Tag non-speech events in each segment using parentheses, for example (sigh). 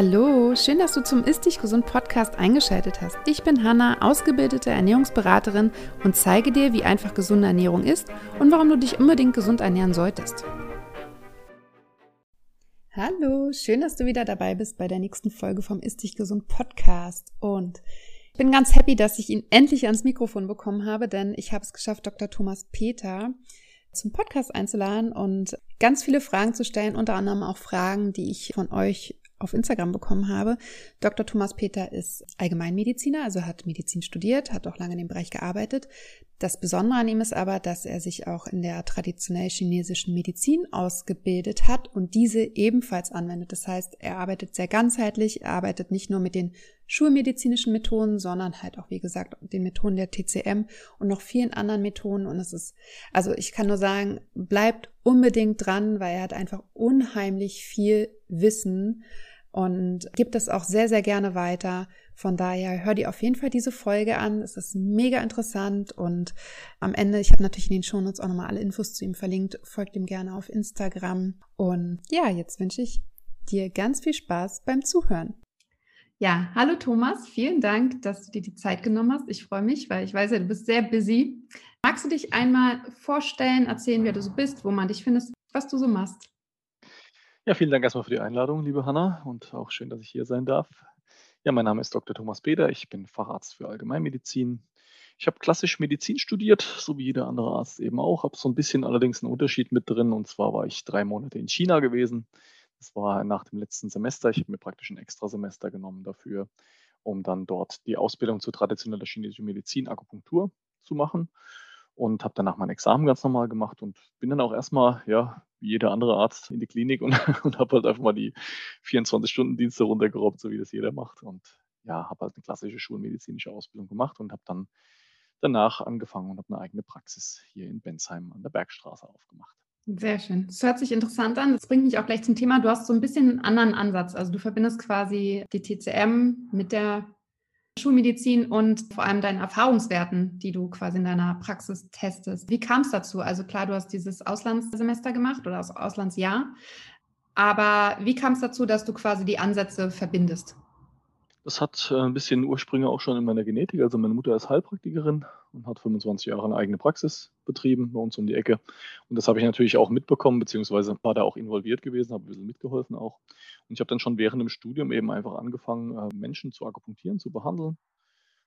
Hallo, schön, dass du zum Ist Dich Gesund Podcast eingeschaltet hast. Ich bin Hanna, ausgebildete Ernährungsberaterin und zeige dir, wie einfach gesunde Ernährung ist und warum du dich unbedingt gesund ernähren solltest. Hallo, schön, dass du wieder dabei bist bei der nächsten Folge vom Ist Dich Gesund Podcast. Und ich bin ganz happy, dass ich ihn endlich ans Mikrofon bekommen habe, denn ich habe es geschafft, Dr. Thomas Peter zum Podcast einzuladen und ganz viele Fragen zu stellen, unter anderem auch Fragen, die ich von euch auf Instagram bekommen habe. Dr. Thomas Peter ist Allgemeinmediziner, also hat Medizin studiert, hat auch lange in dem Bereich gearbeitet. Das Besondere an ihm ist aber, dass er sich auch in der traditionell chinesischen Medizin ausgebildet hat und diese ebenfalls anwendet. Das heißt, er arbeitet sehr ganzheitlich, er arbeitet nicht nur mit den schulmedizinischen Methoden, sondern halt auch, wie gesagt, den Methoden der TCM und noch vielen anderen Methoden. Und es ist, also ich kann nur sagen, bleibt unbedingt dran, weil er hat einfach unheimlich viel Wissen und gibt es auch sehr, sehr gerne weiter. Von daher hör dir auf jeden Fall diese Folge an. Es ist mega interessant und am Ende, ich habe natürlich in den Shownotes auch nochmal alle Infos zu ihm verlinkt. Folgt ihm gerne auf Instagram. Und ja, jetzt wünsche ich dir ganz viel Spaß beim Zuhören. Ja, hallo Thomas, vielen Dank, dass du dir die Zeit genommen hast. Ich freue mich, weil ich weiß ja, du bist sehr busy. Magst du dich einmal vorstellen, erzählen, wer du so bist, wo man dich findest, was du so machst? Ja, vielen Dank erstmal für die Einladung, liebe Hanna, und auch schön, dass ich hier sein darf. Ja, mein Name ist Dr. Thomas Peter, ich bin Facharzt für Allgemeinmedizin. Ich habe klassisch Medizin studiert, so wie jeder andere Arzt eben auch, habe so ein bisschen allerdings einen Unterschied mit drin, und zwar war ich drei Monate in China gewesen. Das war nach dem letzten Semester. Ich habe mir praktisch ein Extrasemester genommen dafür, um dann dort die Ausbildung zur traditioneller chinesischen Medizin, Akupunktur zu machen und habe danach mein Examen ganz normal gemacht und bin dann auch erstmal, ja, wie jeder andere Arzt in die Klinik und, (laughs) und habe halt einfach mal die 24-Stunden-Dienste runtergerobbt, so wie das jeder macht. Und ja, habe halt eine klassische schulmedizinische Ausbildung gemacht und habe dann danach angefangen und habe eine eigene Praxis hier in Bensheim an der Bergstraße aufgemacht. Sehr schön. Das hört sich interessant an. Das bringt mich auch gleich zum Thema. Du hast so ein bisschen einen anderen Ansatz. Also du verbindest quasi die TCM mit der Schulmedizin und vor allem deinen Erfahrungswerten, die du quasi in deiner Praxis testest. Wie kam es dazu? Also klar, du hast dieses Auslandssemester gemacht oder das Auslandsjahr, aber wie kam es dazu, dass du quasi die Ansätze verbindest? Das hat äh, ein bisschen Ursprünge auch schon in meiner Genetik. Also meine Mutter ist Heilpraktikerin und hat 25 Jahre eine eigene Praxis betrieben bei uns um die Ecke. Und das habe ich natürlich auch mitbekommen, beziehungsweise war da auch involviert gewesen, habe ein bisschen mitgeholfen auch. Und ich habe dann schon während dem Studium eben einfach angefangen, äh, Menschen zu akupunktieren, zu behandeln.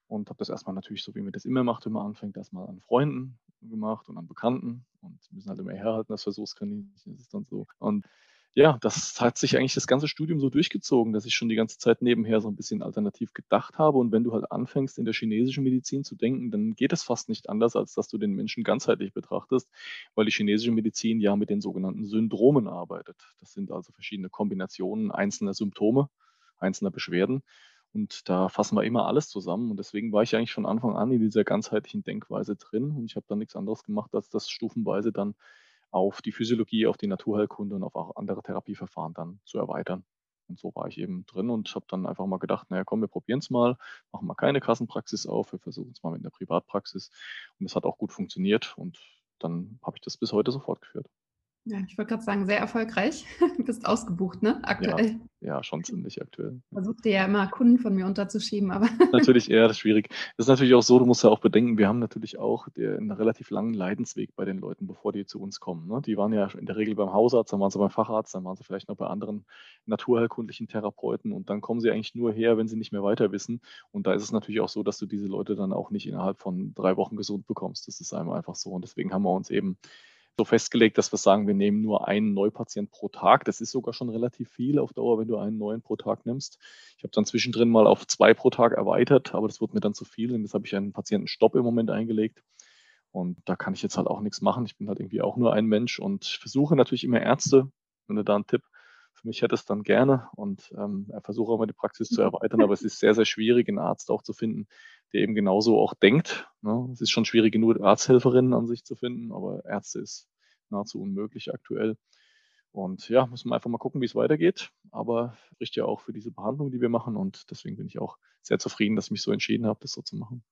Und habe das erstmal natürlich, so wie man das immer macht, wenn man anfängt, erstmal an Freunden gemacht und an Bekannten. Und müssen halt immer herhalten, das Versuchskaninchen ist dann so. Und ja, das hat sich eigentlich das ganze Studium so durchgezogen, dass ich schon die ganze Zeit nebenher so ein bisschen alternativ gedacht habe. Und wenn du halt anfängst, in der chinesischen Medizin zu denken, dann geht es fast nicht anders, als dass du den Menschen ganzheitlich betrachtest, weil die chinesische Medizin ja mit den sogenannten Syndromen arbeitet. Das sind also verschiedene Kombinationen einzelner Symptome, einzelner Beschwerden. Und da fassen wir immer alles zusammen. Und deswegen war ich eigentlich von Anfang an in dieser ganzheitlichen Denkweise drin. Und ich habe dann nichts anderes gemacht, als das stufenweise dann auf die Physiologie, auf die Naturheilkunde und auf auch andere Therapieverfahren dann zu erweitern. Und so war ich eben drin und habe dann einfach mal gedacht, naja, komm, wir probieren es mal, machen mal keine Kassenpraxis auf, wir versuchen es mal mit einer Privatpraxis. Und es hat auch gut funktioniert und dann habe ich das bis heute so fortgeführt. Ja, ich wollte gerade sagen, sehr erfolgreich. Du (laughs) bist ausgebucht, ne? Aktuell. Ja, ja schon ziemlich aktuell. Versuchte ja immer Kunden von mir unterzuschieben, aber. (laughs) Natürlich eher schwierig. Das ist natürlich auch so, du musst ja auch bedenken, wir haben natürlich auch einen relativ langen Leidensweg bei den Leuten, bevor die zu uns kommen. Ne? Die waren ja in der Regel beim Hausarzt, dann waren sie beim Facharzt, dann waren sie vielleicht noch bei anderen naturheilkundlichen Therapeuten und dann kommen sie eigentlich nur her, wenn sie nicht mehr weiter wissen. Und da ist es natürlich auch so, dass du diese Leute dann auch nicht innerhalb von drei Wochen gesund bekommst. Das ist einmal einfach so. Und deswegen haben wir uns eben so festgelegt, dass wir sagen, wir nehmen nur einen Neupatient pro Tag. Das ist sogar schon relativ viel auf Dauer, wenn du einen neuen pro Tag nimmst. Ich habe dann zwischendrin mal auf zwei pro Tag erweitert, aber das wurde mir dann zu viel und jetzt habe ich einen Patientenstopp im Moment eingelegt. Und da kann ich jetzt halt auch nichts machen. Ich bin halt irgendwie auch nur ein Mensch und versuche natürlich immer Ärzte, wenn du da einen Tipp für mich hättest, dann gerne und ähm, versuche auch mal die Praxis zu erweitern, aber es ist sehr, sehr schwierig, einen Arzt auch zu finden, der eben genauso auch denkt. Ne? Es ist schon schwierig genug, Arzthelferinnen an sich zu finden, aber Ärzte ist nahezu unmöglich aktuell. Und ja, müssen wir einfach mal gucken, wie es weitergeht. Aber spricht ja auch für diese Behandlung, die wir machen. Und deswegen bin ich auch sehr zufrieden, dass ich mich so entschieden habe, das so zu machen.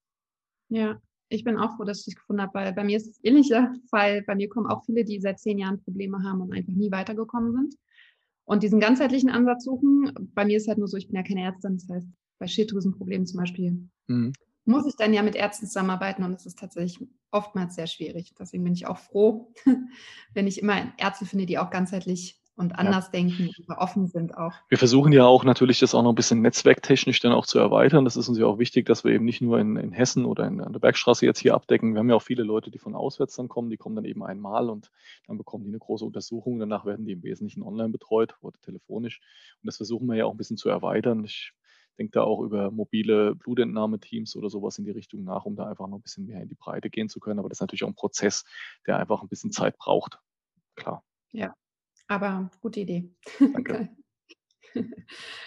Ja, ich bin auch froh, dass ich dich gefunden habe, weil bei mir ist es ähnlicher Fall. Bei mir kommen auch viele, die seit zehn Jahren Probleme haben und einfach nie weitergekommen sind. und diesen ganzheitlichen Ansatz suchen. Bei mir ist halt nur so, ich bin ja keine Ärztin, das heißt, bei Schilddrüsenproblemen zum Beispiel mhm. Muss ich dann ja mit Ärzten zusammenarbeiten und es ist tatsächlich oftmals sehr schwierig. Deswegen bin ich auch froh, (laughs) wenn ich immer Ärzte finde, die auch ganzheitlich und anders ja. denken offen sind auch. Wir versuchen ja auch natürlich das auch noch ein bisschen netzwerktechnisch dann auch zu erweitern. Das ist uns ja auch wichtig, dass wir eben nicht nur in, in Hessen oder in, an der Bergstraße jetzt hier abdecken. Wir haben ja auch viele Leute, die von auswärts dann kommen, die kommen dann eben einmal und dann bekommen die eine große Untersuchung. Danach werden die im Wesentlichen online betreut oder telefonisch. Und das versuchen wir ja auch ein bisschen zu erweitern. Ich denke da auch über mobile Blutentnahmeteams oder sowas in die Richtung nach, um da einfach noch ein bisschen mehr in die Breite gehen zu können. Aber das ist natürlich auch ein Prozess, der einfach ein bisschen Zeit braucht. Klar. Ja, aber gute Idee. Danke. (laughs)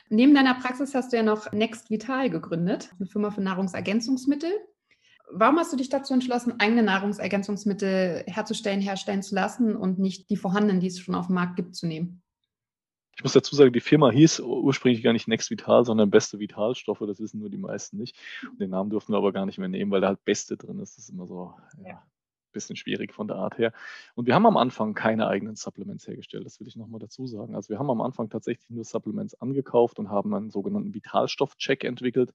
Neben deiner Praxis hast du ja noch Next Vital gegründet, eine Firma für Nahrungsergänzungsmittel. Warum hast du dich dazu entschlossen, eigene Nahrungsergänzungsmittel herzustellen, herstellen zu lassen und nicht die vorhandenen, die es schon auf dem Markt gibt, zu nehmen? Ich muss dazu sagen, die Firma hieß ursprünglich gar nicht Next Vital, sondern Beste Vitalstoffe. Das wissen nur die meisten nicht. Den Namen dürfen wir aber gar nicht mehr nehmen, weil da halt Beste drin ist. Das ist immer so. Ja bisschen schwierig von der Art her. Und wir haben am Anfang keine eigenen Supplements hergestellt, das will ich nochmal dazu sagen. Also wir haben am Anfang tatsächlich nur Supplements angekauft und haben einen sogenannten Vitalstoff-Check entwickelt.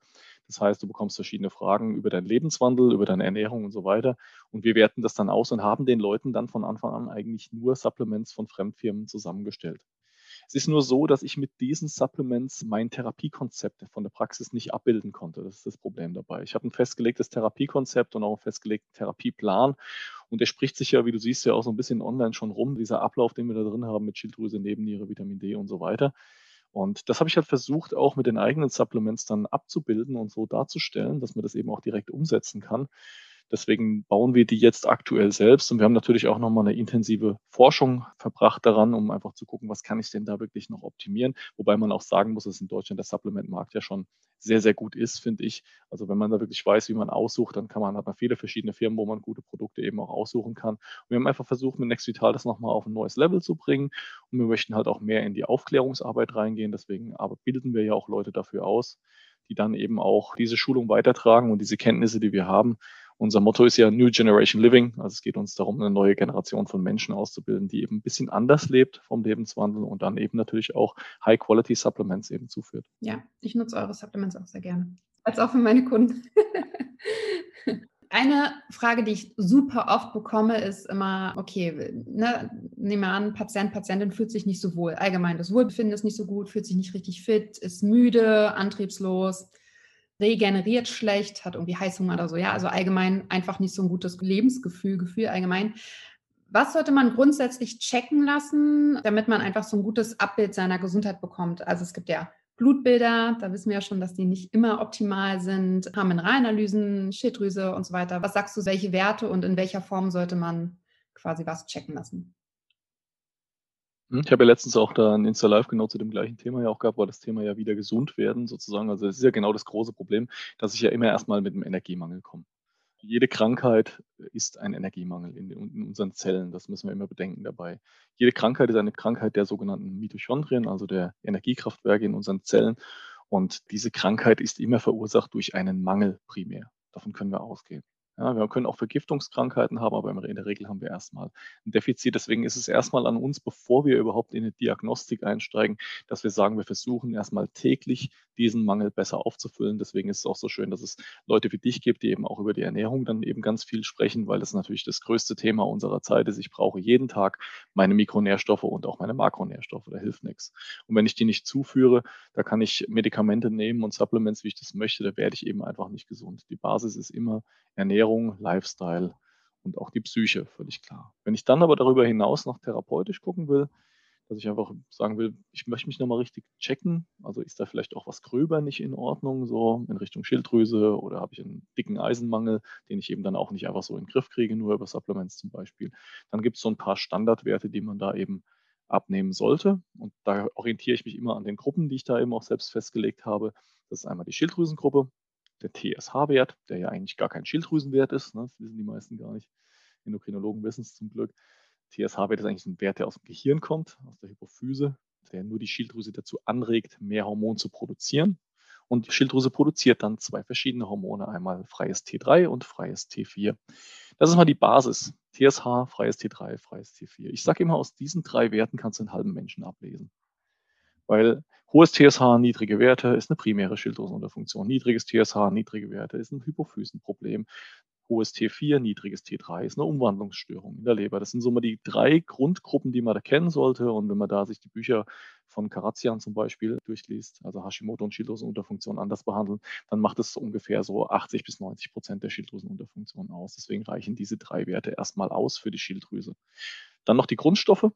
Das heißt, du bekommst verschiedene Fragen über deinen Lebenswandel, über deine Ernährung und so weiter. Und wir werten das dann aus und haben den Leuten dann von Anfang an eigentlich nur Supplements von Fremdfirmen zusammengestellt. Es ist nur so, dass ich mit diesen Supplements mein Therapiekonzept von der Praxis nicht abbilden konnte. Das ist das Problem dabei. Ich habe ein festgelegtes Therapiekonzept und auch einen festgelegten Therapieplan. Und der spricht sich ja, wie du siehst, ja auch so ein bisschen online schon rum, dieser Ablauf, den wir da drin haben mit Schilddrüse, Nebenniere, Vitamin D und so weiter. Und das habe ich halt versucht, auch mit den eigenen Supplements dann abzubilden und so darzustellen, dass man das eben auch direkt umsetzen kann. Deswegen bauen wir die jetzt aktuell selbst und wir haben natürlich auch nochmal eine intensive Forschung verbracht daran, um einfach zu gucken, was kann ich denn da wirklich noch optimieren. Wobei man auch sagen muss, dass in Deutschland der Supplementmarkt ja schon sehr, sehr gut ist, finde ich. Also wenn man da wirklich weiß, wie man aussucht, dann kann man, hat man viele verschiedene Firmen, wo man gute Produkte eben auch aussuchen kann. Und wir haben einfach versucht, mit NextVital das nochmal auf ein neues Level zu bringen. Und wir möchten halt auch mehr in die Aufklärungsarbeit reingehen. Deswegen aber bilden wir ja auch Leute dafür aus, die dann eben auch diese Schulung weitertragen und diese Kenntnisse, die wir haben, unser Motto ist ja New Generation Living. Also es geht uns darum, eine neue Generation von Menschen auszubilden, die eben ein bisschen anders lebt vom Lebenswandel und dann eben natürlich auch High-Quality Supplements eben zuführt. Ja, ich nutze eure Supplements auch sehr gerne. Als auch für meine Kunden. (laughs) Eine Frage, die ich super oft bekomme, ist immer, okay, ne, nehmen wir an, Patient, Patientin fühlt sich nicht so wohl. Allgemein, das Wohlbefinden ist nicht so gut, fühlt sich nicht richtig fit, ist müde, antriebslos regeneriert schlecht, hat irgendwie Heißhunger oder so. Ja, also allgemein einfach nicht so ein gutes Lebensgefühl, Gefühl allgemein. Was sollte man grundsätzlich checken lassen, damit man einfach so ein gutes Abbild seiner Gesundheit bekommt? Also es gibt ja Blutbilder, da wissen wir ja schon, dass die nicht immer optimal sind, haben Mineralanalysen, Schilddrüse und so weiter. Was sagst du, welche Werte und in welcher Form sollte man quasi was checken lassen? Hm, ich habe ja letztens auch da ein Insta-Live genau zu dem gleichen Thema ja auch gehabt, war das Thema ja wieder gesund werden sozusagen. Also es ist ja genau das große Problem, dass ich ja immer erstmal mit einem Energiemangel komme. Jede Krankheit ist ein Energiemangel in, in, unseren Zellen. Das müssen wir immer bedenken dabei. Jede Krankheit ist eine Krankheit der sogenannten Mitochondrien, also der Energiekraftwerke in unseren Zellen. Und diese Krankheit ist immer verursacht durch einen Mangel primär. Davon können wir ausgehen. Ja, wir können auch Vergiftungskrankheiten haben, aber in der Regel haben wir erstmal ein Defizit. Deswegen ist es erstmal an uns, bevor wir überhaupt in eine Diagnostik einsteigen, dass wir sagen, wir versuchen erstmal täglich diesen Mangel besser aufzufüllen. Deswegen ist es auch so schön, dass es Leute wie dich gibt, die eben auch über die Ernährung dann eben ganz viel sprechen, weil das natürlich das größte Thema unserer Zeit ist. Ich brauche jeden Tag meine Mikronährstoffe und auch meine Makronährstoffe. Da hilft nichts. Und wenn ich die nicht zuführe, da kann ich Medikamente nehmen und Supplements, wie ich das möchte, da werde ich eben einfach nicht gesund. Die Basis ist immer Ernährung, Lifestyle und auch die Psyche, völlig klar. Wenn ich dann aber darüber hinaus noch therapeutisch gucken will, dass ich einfach sagen will, ich möchte mich nochmal richtig checken. Also ist da vielleicht auch was gröber nicht in Ordnung, so in Richtung Schilddrüse oder habe ich einen dicken Eisenmangel, den ich eben dann auch nicht einfach so in den Griff kriege, nur über Supplements zum Beispiel. Dann gibt es so ein paar Standardwerte, die man da eben abnehmen sollte. Und da orientiere ich mich immer an den Gruppen, die ich da eben auch selbst festgelegt habe. Das ist einmal die Schilddrüsengruppe, der TSH-Wert, der ja eigentlich gar kein Schilddrüsenwert ist. Ne? Das wissen die meisten gar nicht. Endokrinologen wissen es zum Glück. TSH-Wert ist eigentlich ein Wert, der aus dem Gehirn kommt, aus der Hypophyse, der nur die Schilddrüse dazu anregt, mehr Hormon zu produzieren. Und die Schilddrüse produziert dann zwei verschiedene Hormone, einmal freies T3 und freies T4. Das ist mal die Basis. TSH, freies T3, freies T4. Ich sage immer, aus diesen drei Werten kannst du einen halben Menschen ablesen. Weil hohes TSH, niedrige Werte ist eine primäre Schilddrüsenunterfunktion. Niedriges TSH, niedrige Werte ist ein Hypophysenproblem. Hohes T4, niedriges T3 ist eine Umwandlungsstörung in der Leber. Das sind so mal die drei Grundgruppen, die man da kennen sollte. Und wenn man da sich die Bücher von Karazian zum Beispiel durchliest, also Hashimoto und Schilddrüsenunterfunktion anders behandeln, dann macht es ungefähr so 80 bis 90 Prozent der Schilddrüsenunterfunktion aus. Deswegen reichen diese drei Werte erstmal aus für die Schilddrüse. Dann noch die Grundstoffe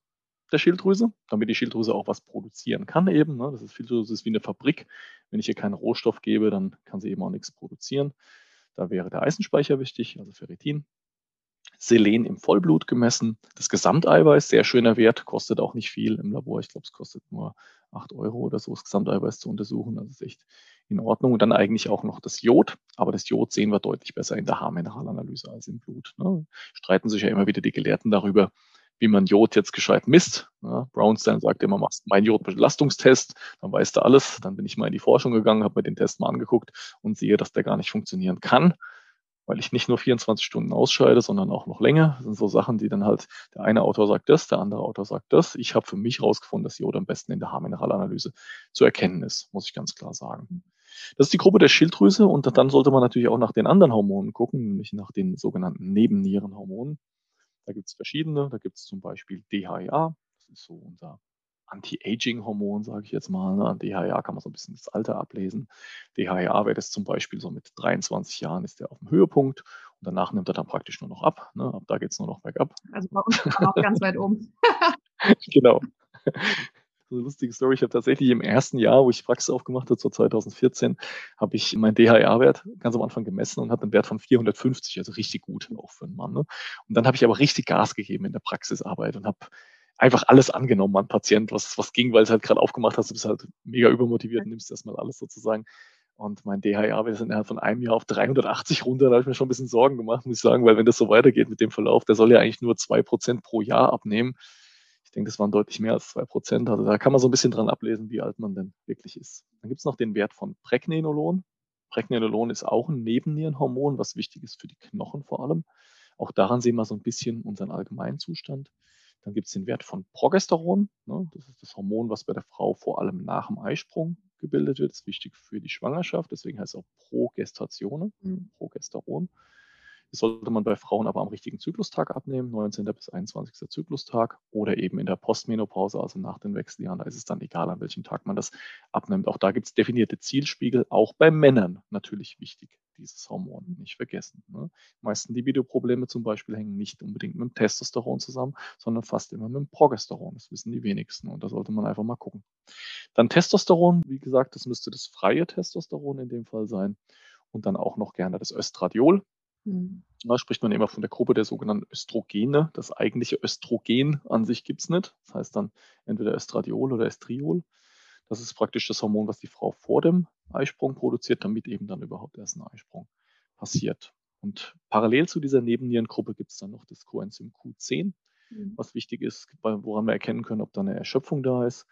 der Schilddrüse, damit die Schilddrüse auch was produzieren kann eben. Ne? Das ist, Schilddrüse ist wie eine Fabrik. Wenn ich ihr keinen Rohstoff gebe, dann kann sie eben auch nichts produzieren. Da wäre der Eisenspeicher wichtig, also Ferritin. Selen im Vollblut gemessen. Das Gesamteiweiß, sehr schöner Wert, kostet auch nicht viel im Labor. Ich glaube, es kostet nur 8 Euro oder so, das Gesamteiweiß zu untersuchen. Das ist echt in Ordnung. Und dann eigentlich auch noch das Jod. Aber das Jod sehen wir deutlich besser in der Haarmineralanalyse als im Blut. Ne? Streiten sich ja immer wieder die Gelehrten darüber, wie man Jod jetzt gescheit misst. Ja, Brownstein sagt immer, machst meinen Jodbelastungstest, dann weißt du alles. Dann bin ich mal in die Forschung gegangen, habe mir den Test mal angeguckt und sehe, dass der gar nicht funktionieren kann, weil ich nicht nur 24 Stunden ausscheide, sondern auch noch länger. Das sind so Sachen, die dann halt, der eine Autor sagt das, der andere Autor sagt das. Ich habe für mich herausgefunden, dass Jod am besten in der Haarmineralanalyse zu erkennen ist, muss ich ganz klar sagen. Das ist die Gruppe der Schilddrüse und dann sollte man natürlich auch nach den anderen Hormonen gucken, nämlich nach den sogenannten Nebennierenhormonen. Da gibt es verschiedene. Da gibt es zum Beispiel DHEA. Das ist so unser Anti-Aging-Hormon, sage ich jetzt mal. Ne? An DHEA kann man so ein bisschen das Alter ablesen. DHEA wäre das zum Beispiel so mit 23 Jahren ist der auf dem Höhepunkt und danach nimmt er dann praktisch nur noch ab. Ne? Ab da geht es nur noch bergab. Also bei uns auch ganz weit oben. (laughs) genau so eine lustige Story. Ich habe tatsächlich im ersten Jahr, wo ich Praxis aufgemacht habe, so 2014, habe ich meinen DHR-Wert ganz am Anfang gemessen und hatte einen Wert von 450, also richtig gut auch für einen Mann. Ne? Und dann habe ich aber richtig Gas gegeben in der Praxisarbeit und habe einfach alles angenommen an Patient, was, was ging, weil es halt gerade aufgemacht hast, du bist halt mega übermotiviert und nimmst erstmal alles sozusagen. Und mein DHR, wir sind innerhalb von einem Jahr auf 380 runter, da habe ich mir schon ein bisschen Sorgen gemacht, muss ich sagen, weil wenn das so weitergeht mit dem Verlauf, der soll ja eigentlich nur zwei Prozent pro Jahr abnehmen. Ich denke, das waren deutlich mehr als zwei Prozent. Also da kann man so ein bisschen dran ablesen, wie alt man denn wirklich ist. Dann gibt es noch den Wert von Pregnenolon. Pregnenolon ist auch ein Nebennierenhormon, was wichtig ist für die Knochen vor allem. Auch daran sehen wir so ein bisschen unseren Allgemeinzustand. Dann gibt es den Wert von Progesteron. Ne? Das ist das Hormon, was bei der Frau vor allem nach dem Eisprung gebildet wird. Das ist wichtig für die Schwangerschaft. Deswegen heißt es auch Progestatione, mhm. Progesteron. Das sollte man bei Frauen aber am richtigen Zyklustag abnehmen, 19. bis 21. Zyklustag oder eben in der Postmenopause, also nach den Wechseljahren. Da ist es dann egal, an welchem Tag man das abnimmt. Auch da gibt es definierte Zielspiegel, auch bei Männern natürlich wichtig, dieses Hormon nicht vergessen. Ne? Die meisten Libido-Probleme zum Beispiel hängen nicht unbedingt mit dem Testosteron zusammen, sondern fast immer mit dem Progesteron. Das wissen die wenigsten und da sollte man einfach mal gucken. Dann Testosteron, wie gesagt, das müsste das freie Testosteron in dem Fall sein und dann auch noch gerne das Östradiol. Mhm. Da spricht man immer von der Gruppe der sogenannten Östrogene. Das eigentliche Östrogen an sich gibt es nicht. Das heißt dann entweder Östradiol oder Estriol. Das ist praktisch das Hormon, was die Frau vor dem Eisprung produziert, damit eben dann überhaupt erst ein Eisprung passiert. Und parallel zu dieser Nebennierengruppe gibt es dann noch das Coenzym Q10, mhm. was wichtig ist, woran wir erkennen können, ob da eine Erschöpfung da ist.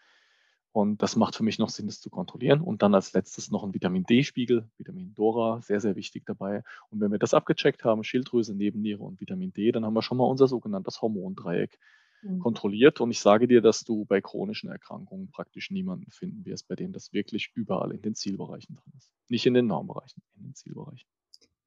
Und das macht für mich noch Sinn, das zu kontrollieren. Und dann als letztes noch ein Vitamin D-Spiegel, Vitamin Dora, sehr, sehr wichtig dabei. Und wenn wir das abgecheckt haben, Schilddrüse, Nebenniere und Vitamin D, dann haben wir schon mal unser sogenanntes Hormondreieck mhm. kontrolliert. Und ich sage dir, dass du bei chronischen Erkrankungen praktisch niemanden finden wirst, bei dem das wirklich überall in den Zielbereichen drin ist. Nicht in den Normbereichen, in den Zielbereichen.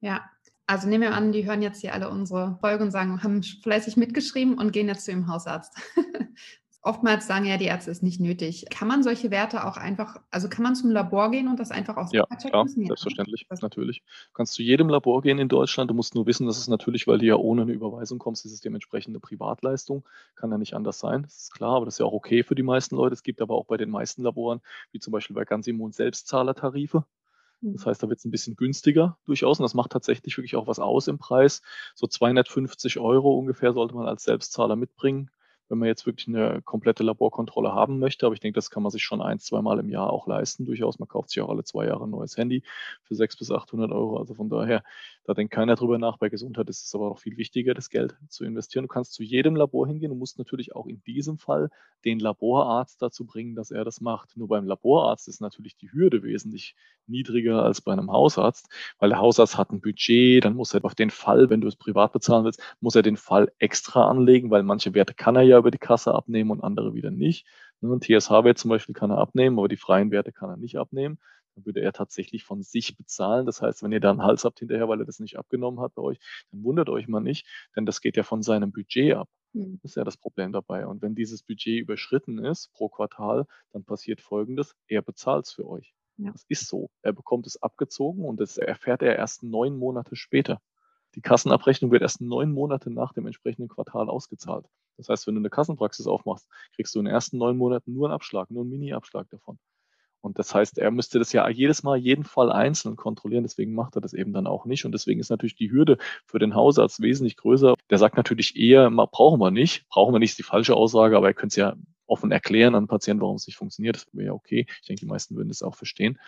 Ja, also nehmen wir an, die hören jetzt hier alle unsere Folge und sagen, haben fleißig mitgeschrieben und gehen jetzt zu ihrem Hausarzt. (laughs) Oftmals sagen ja die Ärzte, es ist nicht nötig. Kann man solche Werte auch einfach, also kann man zum Labor gehen und das einfach aus Ja, klar, müssen? selbstverständlich, das natürlich. Du kannst zu jedem Labor gehen in Deutschland. Du musst nur wissen, dass es natürlich, weil du ja ohne eine Überweisung kommst, ist es dementsprechend eine Privatleistung. Kann ja nicht anders sein, das ist klar, aber das ist ja auch okay für die meisten Leute. Es gibt aber auch bei den meisten Laboren, wie zum Beispiel bei Gansimon, Selbstzahlertarife. Das mhm. heißt, da wird es ein bisschen günstiger durchaus und das macht tatsächlich wirklich auch was aus im Preis. So 250 Euro ungefähr sollte man als Selbstzahler mitbringen wenn man jetzt wirklich eine komplette Laborkontrolle haben möchte. Aber ich denke, das kann man sich schon ein, zweimal im Jahr auch leisten. Durchaus, man kauft sich auch alle zwei Jahre ein neues Handy für 600 bis 800 Euro. Also von daher, da denkt keiner drüber nach. Bei Gesundheit ist es aber noch viel wichtiger, das Geld zu investieren. Du kannst zu jedem Labor hingehen. Du musst natürlich auch in diesem Fall den Laborarzt dazu bringen, dass er das macht. Nur beim Laborarzt ist natürlich die Hürde wesentlich niedriger als bei einem Hausarzt, weil der Hausarzt hat ein Budget, dann muss er auf den Fall, wenn du es privat bezahlen willst, muss er den Fall extra anlegen, weil manche Werte kann er ja über die Kasse abnehmen und andere wieder nicht. Ein TSH-Wert zum Beispiel kann er abnehmen, aber die freien Werte kann er nicht abnehmen. Dann würde er tatsächlich von sich bezahlen. Das heißt, wenn ihr da einen Hals habt hinterher, weil er das nicht abgenommen hat bei euch, dann wundert euch mal nicht, denn das geht ja von seinem Budget ab. Mhm. Das ist ja das Problem dabei. Und wenn dieses Budget überschritten ist pro Quartal, dann passiert Folgendes, er bezahlt es für euch. Ja. Das ist so. Er bekommt es abgezogen und das erfährt er erst neun Monate später. Die Kassenabrechnung wird erst neun Monate nach dem entsprechenden Quartal ausgezahlt. Das heißt, wenn du eine Kassenpraxis aufmachst, kriegst du in den ersten neun Monaten nur einen Abschlag, nur einen Mini-Abschlag davon. Und das heißt, er müsste das ja jedes Mal jeden Fall einzeln kontrollieren. Deswegen macht er das eben dann auch nicht. Und deswegen ist natürlich die Hürde für den Hausarzt wesentlich größer. Der sagt natürlich eher, brauchen wir nicht. Brauchen wir nicht, ist die falsche Aussage, aber er könnte es ja offen erklären an Patienten, warum es nicht funktioniert. Das wäre ja okay. Ich denke, die meisten würden das auch verstehen.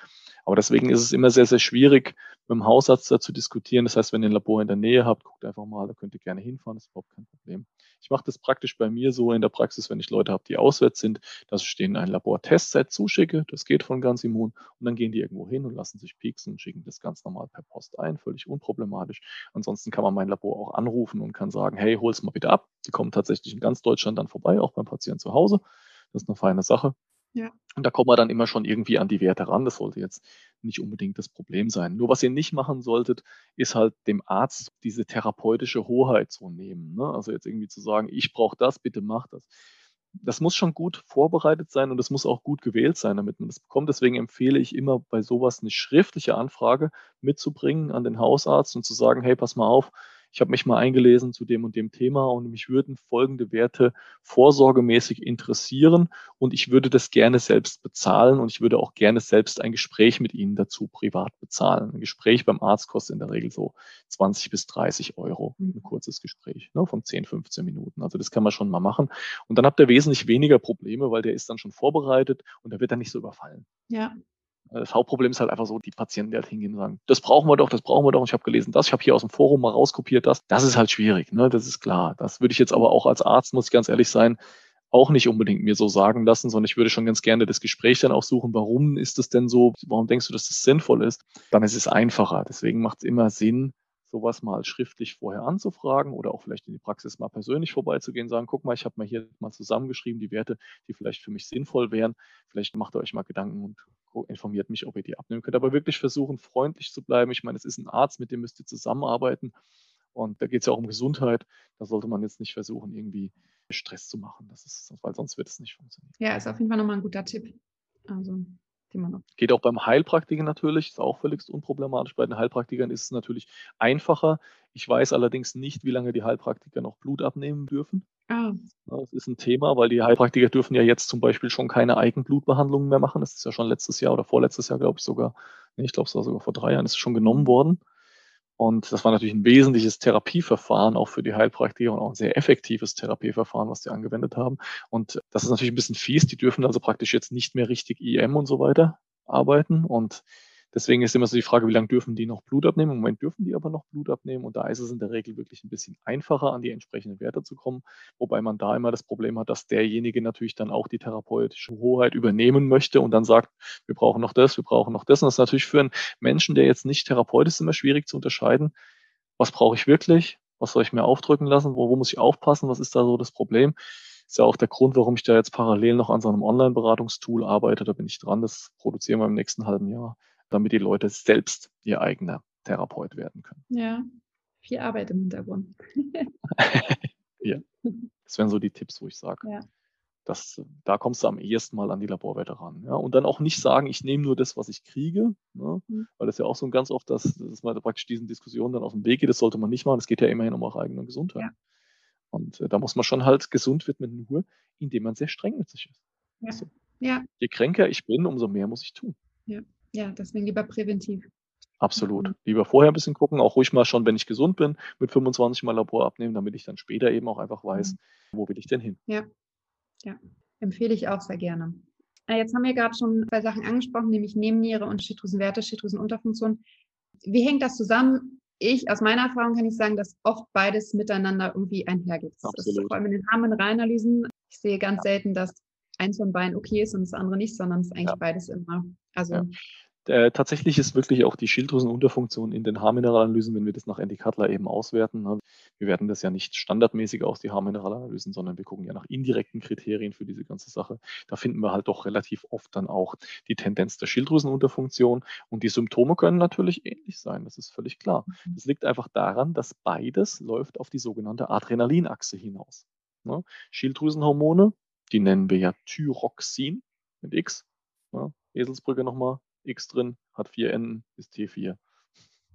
Aber deswegen ist es immer sehr, sehr schwierig, mit dem Hausarzt da zu diskutieren. Das heißt, wenn ihr ein Labor in der Nähe habt, guckt einfach mal, da könnt ihr gerne hinfahren, das ist überhaupt kein Problem. Ich mache das praktisch bei mir so in der Praxis, wenn ich Leute habe, die auswärts sind, dass ich denen ein Labortestset zuschicke, das geht von ganz immun, und dann gehen die irgendwo hin und lassen sich pieksen und schicken das ganz normal per Post ein, völlig unproblematisch. Ansonsten kann man mein Labor auch anrufen und kann sagen, hey, hol's mal bitte ab. Die kommen tatsächlich in ganz Deutschland dann vorbei, auch beim Patienten zu Hause. Das ist eine feine Sache. Und da kommt man dann immer schon irgendwie an die Werte ran. Das sollte jetzt nicht unbedingt das Problem sein. Nur was ihr nicht machen solltet, ist halt dem Arzt diese therapeutische Hoheit zu nehmen. Ne? Also jetzt irgendwie zu sagen, ich brauche das, bitte mach das. Das muss schon gut vorbereitet sein und es muss auch gut gewählt sein, damit man das bekommt. Deswegen empfehle ich immer bei sowas eine schriftliche Anfrage mitzubringen an den Hausarzt und zu sagen, hey, pass mal auf, ich habe mich mal eingelesen zu dem und dem Thema und mich würden folgende Werte vorsorgemäßig interessieren und ich würde das gerne selbst bezahlen und ich würde auch gerne selbst ein Gespräch mit Ihnen dazu privat bezahlen. Ein Gespräch beim Arzt kostet in der Regel so 20 bis 30 Euro, ein mhm. kurzes Gespräch ne, von 10, 15 Minuten. Also das kann man schon mal machen. Und dann habt ihr wesentlich weniger Probleme, weil der ist dann schon vorbereitet und der wird dann nicht so überfallen. Ja. Das Hauptproblem ist halt einfach so, die Patienten, die halt hingehen und sagen, das brauchen wir doch, das brauchen wir doch. Ich habe gelesen das, ich habe hier aus dem Forum mal rauskopiert das. Das ist halt schwierig, ne? Das ist klar. Das würde ich jetzt aber auch als Arzt, muss ich ganz ehrlich sein, auch nicht unbedingt mir so sagen lassen, sondern ich würde schon ganz gerne das Gespräch dann auch suchen, warum ist das denn so, warum denkst du, dass das sinnvoll ist? Dann ist es einfacher. Deswegen macht es immer Sinn, sowas mal schriftlich vorher anzufragen oder auch vielleicht in die Praxis mal persönlich vorbeizugehen, sagen, guck mal, ich habe mal hier mal zusammengeschrieben, die Werte, die vielleicht für mich sinnvoll wären. Vielleicht macht ihr euch mal Gedanken und informiert mich, ob ihr die abnehmen könnt. Aber wirklich versuchen, freundlich zu bleiben. Ich meine, es ist ein Arzt, mit dem müsst ihr zusammenarbeiten. Und da geht es ja auch um Gesundheit. Da sollte man jetzt nicht versuchen, irgendwie Stress zu machen. Das ist, weil sonst wird es nicht funktionieren. Ja, ist auf jeden Fall nochmal ein guter Tipp. Also Geht auch beim Heilpraktiker natürlich, ist auch völlig unproblematisch. Bei den Heilpraktikern ist es natürlich einfacher. Ich weiß allerdings nicht, wie lange die Heilpraktiker noch Blut abnehmen dürfen. Ah. Das ist ein Thema, weil die Heilpraktiker dürfen ja jetzt zum Beispiel schon keine Eigenblutbehandlungen mehr machen. Das ist ja schon letztes Jahr oder vorletztes Jahr, glaube ich sogar. Nee, ich glaube, es war sogar vor drei Jahren, ist es schon genommen worden. Und das war natürlich ein wesentliches Therapieverfahren auch für die Heilpraktiker und auch ein sehr effektives Therapieverfahren, was die angewendet haben. Und das ist natürlich ein bisschen fies. Die dürfen also praktisch jetzt nicht mehr richtig IM und so weiter arbeiten. Und Deswegen ist immer so die Frage, wie lange dürfen die noch Blut abnehmen? Im Moment dürfen die aber noch Blut abnehmen und da ist es in der Regel wirklich ein bisschen einfacher, an die entsprechenden Werte zu kommen, wobei man da immer das Problem hat, dass derjenige natürlich dann auch die therapeutische Hoheit übernehmen möchte und dann sagt, wir brauchen noch das, wir brauchen noch das. Und das ist natürlich für einen Menschen, der jetzt nicht Therapeut ist, immer schwierig zu unterscheiden, was brauche ich wirklich, was soll ich mir aufdrücken lassen, wo, wo muss ich aufpassen, was ist da so das Problem? Ist ja auch der Grund, warum ich da jetzt parallel noch an so einem Online-Beratungstool arbeite. Da bin ich dran, das produzieren wir im nächsten halben Jahr damit die Leute selbst ihr eigener Therapeut werden können. Ja, viel Arbeit im Hintergrund. (laughs) ja, das wären so die Tipps, wo ich sage, ja. Das, da kommst du am ehesten mal an die Laborwerte ran. Ja? Und dann auch nicht sagen, ich nehme nur das, was ich kriege, ne? mhm. weil das ja auch so ganz oft, dass, dass man praktisch diesen Diskussionen dann auf dem Weg geht, das sollte man nicht machen. Es geht ja immerhin um eure eigene Gesundheit. Ja. Und äh, da muss man schon halt gesund widmen, nur indem man sehr streng mit sich ist. Ja. Also, ja. Je kränker ich bin, umso mehr muss ich tun. Ja. Deswegen lieber präventiv. Absolut. Mhm. Lieber vorher ein bisschen gucken, auch ruhig mal schon, wenn ich gesund bin, mit 25 Mal Labor abnehmen, damit ich dann später eben auch einfach weiß, mhm. wo will ich denn hin. Ja, ja, empfehle ich auch sehr gerne. Äh, jetzt haben wir gerade schon zwei Sachen angesprochen, nämlich Nebenniere und Schilddrüsenwerte, Schilddrüsenunterfunktion. Wie hängt das zusammen? Ich, aus meiner Erfahrung kann ich sagen, dass oft beides miteinander irgendwie einhergeht. Das Absolut. Ist vor allem in den Harnreinanalysen. Ich sehe ganz selten, dass eins von beiden okay ist und das andere nicht, sondern es ist eigentlich ja. beides immer. Also ja. Äh, tatsächlich ist wirklich auch die Schilddrüsenunterfunktion in den Haarmineralanalysen, wenn wir das nach Andy Cutler eben auswerten. Ne? Wir werten das ja nicht standardmäßig aus, die Haarmineralanalysen, sondern wir gucken ja nach indirekten Kriterien für diese ganze Sache. Da finden wir halt doch relativ oft dann auch die Tendenz der Schilddrüsenunterfunktion. Und die Symptome können natürlich ähnlich sein, das ist völlig klar. Mhm. Das liegt einfach daran, dass beides läuft auf die sogenannte Adrenalinachse hinaus. Ne? Schilddrüsenhormone, die nennen wir ja Thyroxin mit X. Ne? Eselsbrücke nochmal, X drin, hat vier Enden, ist T4.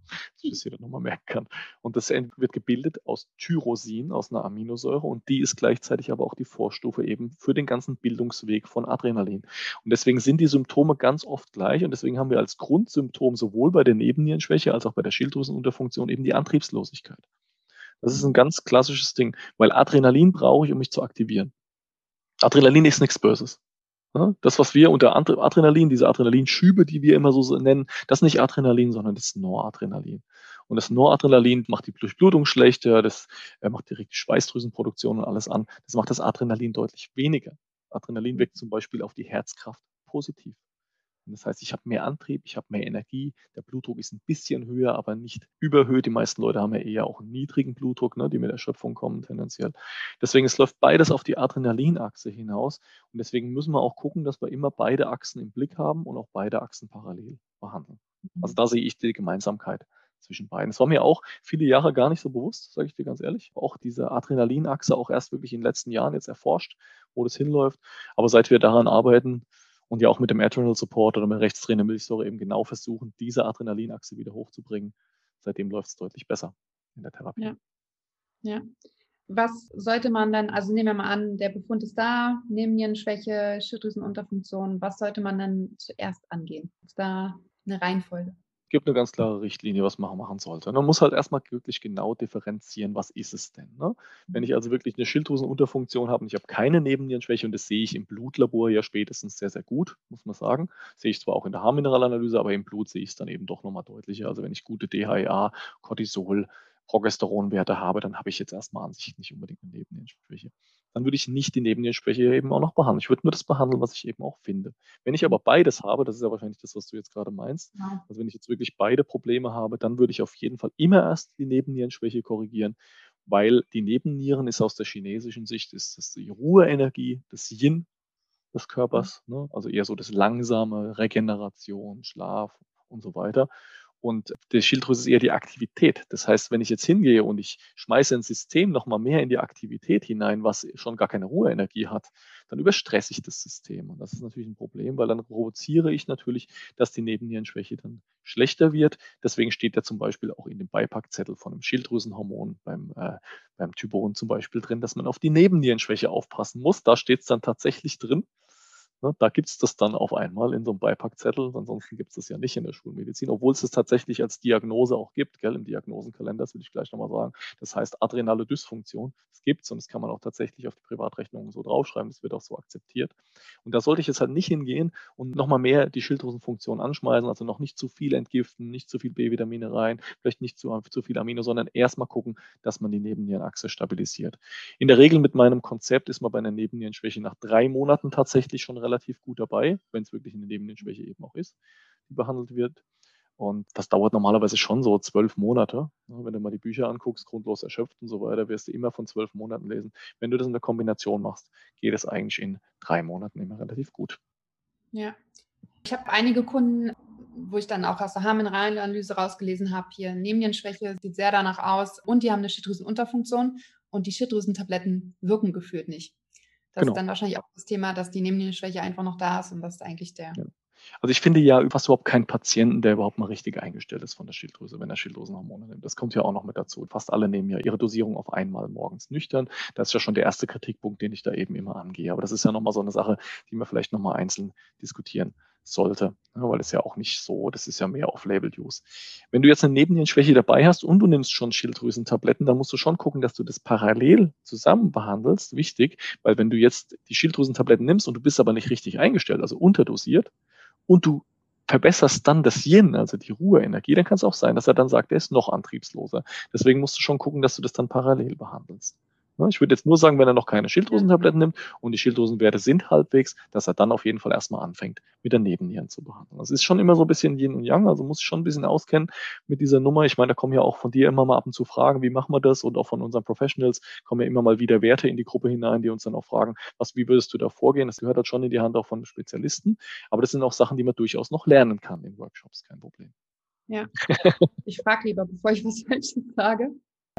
Dass ich das jeder nochmal merken kann. Und das wird gebildet aus Tyrosin, aus einer Aminosäure, und die ist gleichzeitig aber auch die Vorstufe eben für den ganzen Bildungsweg von Adrenalin. Und deswegen sind die Symptome ganz oft gleich und deswegen haben wir als Grundsymptom sowohl bei der Nebennierenschwäche als auch bei der Schilddrüsenunterfunktion eben die Antriebslosigkeit. Das ist ein ganz klassisches Ding, weil Adrenalin brauche ich, um mich zu aktivieren. Adrenalin ist nichts Böses. Das, was wir unter Adrenalin, diese Adrenalinschübe, die wir immer so nennen, das ist nicht Adrenalin, sondern das ist Noradrenalin. Und das Noradrenalin macht die Durchblutung schlechter, das äh, macht direkt die Schweißdrüsenproduktion und alles an. Das macht das Adrenalin deutlich weniger. Adrenalin wirkt zum Beispiel auf die Herzkraft positiv. Das heißt, ich habe mehr Antrieb, ich habe mehr Energie, der Blutdruck ist ein bisschen höher, aber nicht überhöht. Die meisten Leute haben ja eher auch einen niedrigen Blutdruck, ne, die mit der Schöpfung kommen tendenziell. Deswegen, es läuft beides auf die Adrenalinachse hinaus und deswegen müssen wir auch gucken, dass wir immer beide Achsen im Blick haben und auch beide Achsen parallel behandeln. Also mhm. da sehe ich die Gemeinsamkeit zwischen beiden. Es war mir auch viele Jahre gar nicht so bewusst, sage ich dir ganz ehrlich. Auch diese Adrenalinachse auch erst wirklich in den letzten Jahren jetzt erforscht, wo das hinläuft. Aber seit wir daran arbeiten, und ja auch mit dem Adrenal Support oder mit Rechtstrainer Milchsäure eben genau versuchen, diese Adrenalinachse wieder hochzubringen. Seitdem läuft es deutlich besser in der Therapie. Ja. ja. Was sollte man dann, also nehmen wir mal an, der Befund ist da, Nebennierenschwäche, Schilddrüsenunterfunktion, was sollte man dann zuerst angehen? Ist da eine Reihenfolge? Gibt eine ganz klare Richtlinie, was man machen sollte. Man muss halt erstmal wirklich genau differenzieren, was ist es denn. Ne? Wenn ich also wirklich eine Schilddrüsenunterfunktion habe und ich habe keine Nebennierenschwäche und das sehe ich im Blutlabor ja spätestens sehr, sehr gut, muss man sagen. Sehe ich zwar auch in der Haarmineralanalyse, aber im Blut sehe ich es dann eben doch nochmal deutlicher. Also wenn ich gute DHEA, Cortisol, Progesteronwerte habe, dann habe ich jetzt erstmal an sich nicht unbedingt eine Nebennierenschwäche dann würde ich nicht die Nebennierenschwäche eben auch noch behandeln. Ich würde nur das behandeln, was ich eben auch finde. Wenn ich aber beides habe, das ist ja wahrscheinlich das, was du jetzt gerade meinst, ja. also wenn ich jetzt wirklich beide Probleme habe, dann würde ich auf jeden Fall immer erst die Nebennierenschwäche korrigieren, weil die Nebennieren ist aus der chinesischen Sicht ist das die Ruheenergie, das Yin des Körpers, ne? also eher so das langsame Regeneration, Schlaf und so weiter. Und die Schilddrüse ist eher die Aktivität. Das heißt, wenn ich jetzt hingehe und ich schmeiße ein System nochmal mehr in die Aktivität hinein, was schon gar keine Ruheenergie hat, dann überstresse ich das System. Und das ist natürlich ein Problem, weil dann provoziere ich natürlich, dass die Nebennierenschwäche dann schlechter wird. Deswegen steht ja zum Beispiel auch in dem Beipackzettel von einem Schilddrüsenhormon beim, äh, beim Typon zum Beispiel drin, dass man auf die Nebennierenschwäche aufpassen muss. Da steht es dann tatsächlich drin. Ne, da gibt es das dann auf einmal in so einem Beipackzettel. Ansonsten gibt es das ja nicht in der Schulmedizin, obwohl es das tatsächlich als Diagnose auch gibt, gell, im Diagnosenkalender, das will ich gleich nochmal sagen. Das heißt adrenale Dysfunktion. Das gibt es und das kann man auch tatsächlich auf die Privatrechnungen so draufschreiben. Das wird auch so akzeptiert. Und da sollte ich jetzt halt nicht hingehen und nochmal mehr die Schilddrüsenfunktion anschmeißen, also noch nicht zu viel entgiften, nicht zu viel B-Vitamine rein, vielleicht nicht zu, zu viel Amino, sondern erstmal gucken, dass man die Nebennierenachse stabilisiert. In der Regel mit meinem Konzept ist man bei einer Nebennierenschwäche nach drei Monaten tatsächlich schon relativ relativ gut dabei, wenn es wirklich eine Nebennierenschwäche eben auch ist, die behandelt wird. Und das dauert normalerweise schon so zwölf Monate. Wenn du mal die Bücher anguckst, grundlos erschöpft und so weiter, wirst du immer von zwölf Monaten lesen. Wenn du das in der Kombination machst, geht es eigentlich in drei Monaten immer relativ gut. Ja. Ich habe einige Kunden, wo ich dann auch aus der Haarmineralanalyse rausgelesen habe, hier Nebennierenschwäche sieht sehr danach aus und die haben eine Schilddrüsenunterfunktion und die Schilddrüsentabletten wirken gefühlt nicht. Das genau. ist dann wahrscheinlich auch das Thema, dass die Nebennierenschwäche einfach noch da ist und was ist eigentlich der. Ja. Also ich finde ja fast überhaupt keinen Patienten, der überhaupt mal richtig eingestellt ist von der Schilddrüse, wenn er Schilddrüsenhormone nimmt. Das kommt ja auch noch mit dazu. Fast alle nehmen ja ihre Dosierung auf einmal morgens nüchtern. Das ist ja schon der erste Kritikpunkt, den ich da eben immer angehe. Aber das ist ja nochmal so eine Sache, die wir vielleicht nochmal einzeln diskutieren sollte, ne, weil es ja auch nicht so, das ist ja mehr Off-Label-Use. Wenn du jetzt eine Nebennierenschwäche dabei hast und du nimmst schon Schilddrüsentabletten, dann musst du schon gucken, dass du das parallel zusammen behandelst. Wichtig, weil wenn du jetzt die Schilddrüsentabletten nimmst und du bist aber nicht richtig eingestellt, also unterdosiert, und du verbesserst dann das Yin, also die Ruheenergie, dann kann es auch sein, dass er dann sagt, er ist noch antriebsloser. Deswegen musst du schon gucken, dass du das dann parallel behandelst. Ne, ich würde jetzt nur sagen, wenn er noch keine Schilddrüsentabletten nimmt und die Schilddrüsenwerte sind halbwegs, dass er dann auf jeden Fall erstmal anfängt, mit der Nebennieren zu behandeln. Das ist schon immer so ein bisschen Yin und Yang, also muss ich schon ein bisschen auskennen mit dieser Nummer. Ich meine, da kommen ja auch von dir immer mal ab und zu Fragen, wie machen wir das? Und auch von unseren Professionals kommen ja immer mal wieder Werte in die Gruppe hinein, die uns dann auch fragen, was, wie würdest du da vorgehen? Das gehört halt schon in die Hand auch von Spezialisten. Aber das sind auch Sachen, die man durchaus noch lernen kann in Workshops, kein Problem. Ja. (laughs) Ich frage lieber, bevor ich was Falsches sage.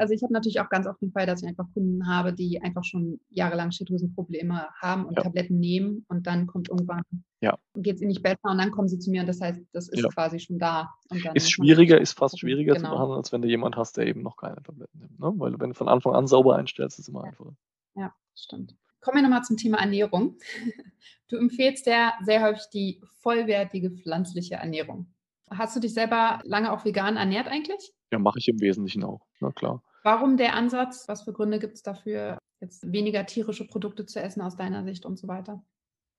Also ich habe natürlich auch ganz oft den Fall, dass ich einfach Kunden habe, die einfach schon jahrelang Schilddrüsenprobleme haben und ja. Tabletten nehmen und dann kommt irgendwann, ja. geht es ihnen nicht besser und dann kommen sie zu mir und das heißt, das ist ja. quasi schon da. ist schwieriger, ist fast schwieriger genau. zu behandeln, als wenn du jemand hast, der eben noch keine Tabletten nimmt. Ne? Weil wenn du von Anfang an sauber einstellst, ist es immer einfacher. Ja, stimmt. Kommen wir nochmal zum Thema Ernährung. (laughs) Du empfehlst ja sehr häufig die vollwertige pflanzliche Ernährung. Hast du dich selber lange auch vegan ernährt eigentlich? Ja, mache ich im Wesentlichen auch, na klar. Warum der Ansatz? Was für Gründe gibt es dafür, jetzt weniger tierische Produkte zu essen aus deiner Sicht und so weiter?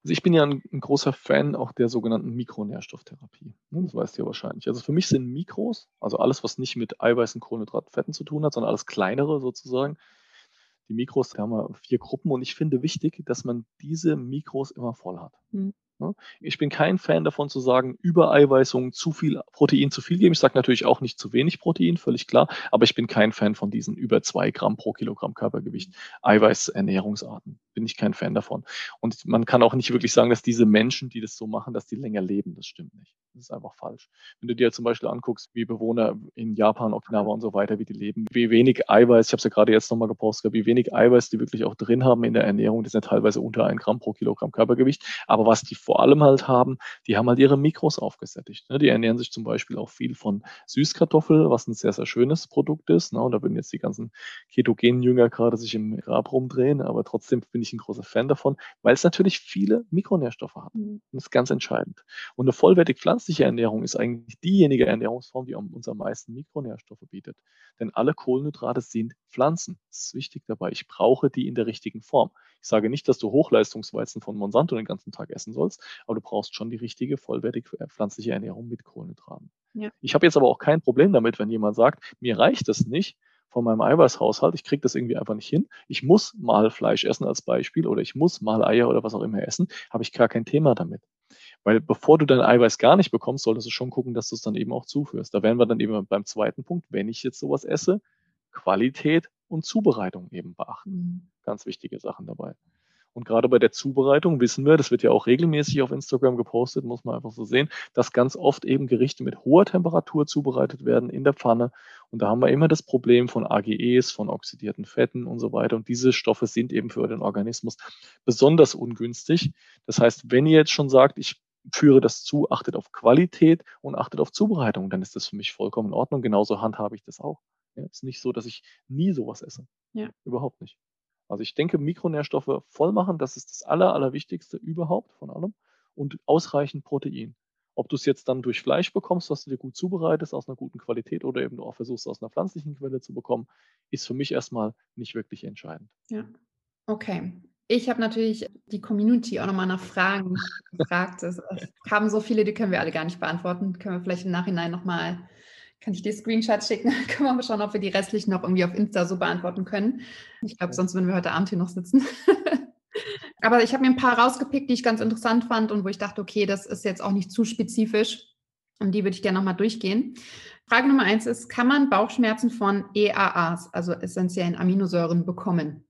Also ich bin ja ein, ein großer Fan auch der sogenannten Mikronährstofftherapie. Ne, das weißt du ja wahrscheinlich. Also für mich sind Mikros, also alles, was nicht mit Eiweißen, Kohlenhydraten, Fetten zu tun hat, sondern alles kleinere sozusagen. Die Mikros, da haben wir vier Gruppen und ich finde wichtig, dass man diese Mikros immer voll hat. Mhm. Ne? Ich bin kein Fan davon zu sagen, über Eiweißung zu viel Protein zu viel geben. Ich sage natürlich auch nicht zu wenig Protein, völlig klar, aber ich bin kein Fan von diesen über zwei Gramm pro Kilogramm Körpergewicht Eiweißernährungsarten. Bin ich kein Fan davon. Und man kann auch nicht wirklich sagen, dass diese Menschen, die das so machen, dass die länger leben. Das stimmt nicht. Das ist einfach falsch. Wenn du dir zum Beispiel anguckst, wie Bewohner in Japan, Okinawa und so weiter, wie die leben, wie wenig Eiweiß, ich habe es ja gerade jetzt nochmal gepostet, wie wenig Eiweiß die wirklich auch drin haben in der Ernährung, das sind ja teilweise unter ein Gramm pro Kilogramm Körpergewicht. Aber was die vor allem halt haben, die haben halt ihre Mikros aufgesättigt. Ne? Die ernähren sich zum Beispiel auch viel von Süßkartoffel, was ein sehr, sehr schönes Produkt ist. Ne? Und da würden jetzt die ganzen ketogenen Jünger gerade sich im Grab rumdrehen, aber trotzdem bin ich ein großer Fan davon, weil es natürlich viele Mikronährstoffe hat. Mhm. Das ist ganz entscheidend. Und eine vollwertig pflanzliche Ernährung ist eigentlich diejenige Ernährungsform, die uns am meisten Mikronährstoffe bietet. Denn alle Kohlenhydrate sind Pflanzen. Das ist wichtig dabei. Ich brauche die in der richtigen Form. Ich sage nicht, dass du Hochleistungsweizen von Monsanto den ganzen Tag essen sollst, aber du brauchst schon die richtige, vollwertig äh, pflanzliche Ernährung mit Kohlenhydraten. Ja. Ich habe jetzt aber auch kein Problem damit, wenn jemand sagt, mir reicht das nicht, von meinem Eiweißhaushalt. Ich kriege das irgendwie einfach nicht hin. Ich muss mal Fleisch essen als Beispiel oder ich muss mal Eier oder was auch immer essen, habe ich gar kein Thema damit. Weil bevor du dein Eiweiß gar nicht bekommst, solltest du schon gucken, dass du es dann eben auch zuführst. Da wären wir dann eben beim zweiten Punkt, wenn ich jetzt sowas esse, Qualität und Zubereitung eben beachten. Mhm. Ganz wichtige Sachen dabei. Und gerade bei der Zubereitung wissen wir, das wird ja auch regelmäßig auf Instagram gepostet, muss man einfach so sehen, dass ganz oft eben Gerichte mit hoher Temperatur zubereitet werden in der Pfanne. Und da haben wir immer das Problem von AGEs, von oxidierten Fetten und so weiter. Und diese Stoffe sind eben für den Organismus besonders ungünstig. Das heißt, wenn ihr jetzt schon sagt, ich führe das zu, achtet auf Qualität und achtet auf Zubereitung, dann ist das für mich vollkommen in Ordnung. Genauso handhabe ich das auch. Ja, ist nicht so, dass ich nie sowas esse. Ja. Überhaupt nicht. Also ich denke, Mikronährstoffe voll machen, das ist das Aller, Allerwichtigste überhaupt von allem. Und ausreichend Protein. Ob du es jetzt dann durch Fleisch bekommst, was du dir gut zubereitest, aus einer guten Qualität oder eben du auch versuchst, aus einer pflanzlichen Quelle zu bekommen, ist für mich erstmal nicht wirklich entscheidend. Ja. Okay. Ich habe natürlich die Community auch nochmal nach Fragen (laughs) gefragt. Es kamen so viele, die können wir alle gar nicht beantworten. Können wir vielleicht im Nachhinein nochmal kann ich dir Screenshots schicken? (laughs) Können wir mal schauen, ob wir die restlichen noch irgendwie auf Insta so beantworten können. Ich glaube, sonst würden wir heute Abend hier noch sitzen. (laughs) Aber ich habe mir ein paar rausgepickt, die ich ganz interessant fand und wo ich dachte, okay, das ist jetzt auch nicht zu spezifisch. Und die würde ich gerne nochmal durchgehen. Frage Nummer eins ist, kann man Bauchschmerzen von EAAs, also essentiellen Aminosäuren, bekommen?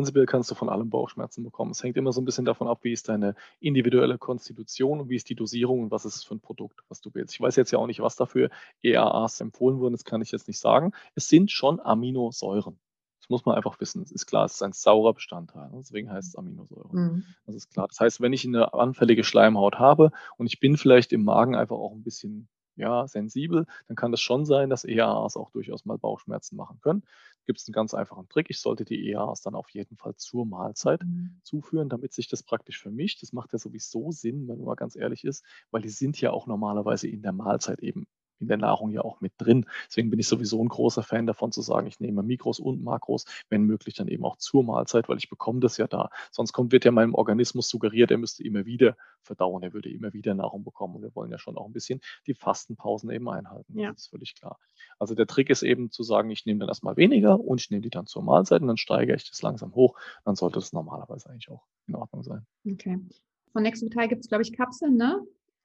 Prinzipiell kannst du von allem Bauchschmerzen bekommen. Es hängt immer so ein bisschen davon ab, wie ist deine individuelle Konstitution und wie ist die Dosierung und was ist es für ein Produkt, was du wählst. Ich weiß jetzt ja auch nicht, was dafür EAAs empfohlen wurden, das kann ich jetzt nicht sagen. Es sind schon Aminosäuren. Das muss man einfach wissen. Es ist klar, es ist ein saurer Bestandteil. Ne? Deswegen heißt es Aminosäuren. Mhm. Das ist klar. Das heißt, wenn ich eine anfällige Schleimhaut habe und ich bin vielleicht im Magen einfach auch ein bisschen ja, sensibel, dann kann es schon sein, dass EAAs auch durchaus mal Bauchschmerzen machen können. Gibt es einen ganz einfachen Trick. Ich sollte die EAAs dann auf jeden Fall zur Mahlzeit mhm. zuführen, damit sich das praktisch vermischt. Das macht ja sowieso Sinn, wenn man mal ganz ehrlich ist, weil die sind ja auch normalerweise in der Mahlzeit eben in der Nahrung ja auch mit drin. Deswegen bin ich sowieso ein großer Fan davon zu sagen, ich nehme Mikros und Makros, wenn möglich dann eben auch zur Mahlzeit, weil ich bekomme das ja da. Sonst kommt, wird ja meinem Organismus suggeriert, er müsste immer wieder verdauen, er würde immer wieder Nahrung bekommen. Und wir wollen ja schon auch ein bisschen die Fastenpausen eben einhalten. Ja. Das ist völlig klar. Also der Trick ist eben zu sagen, ich nehme dann erstmal weniger und ich nehme die dann zur Mahlzeit und dann steigere ich das langsam hoch. Dann sollte das normalerweise eigentlich auch in Ordnung sein. Okay. Von Nexvital gibt es, glaube ich, Kapseln, ne?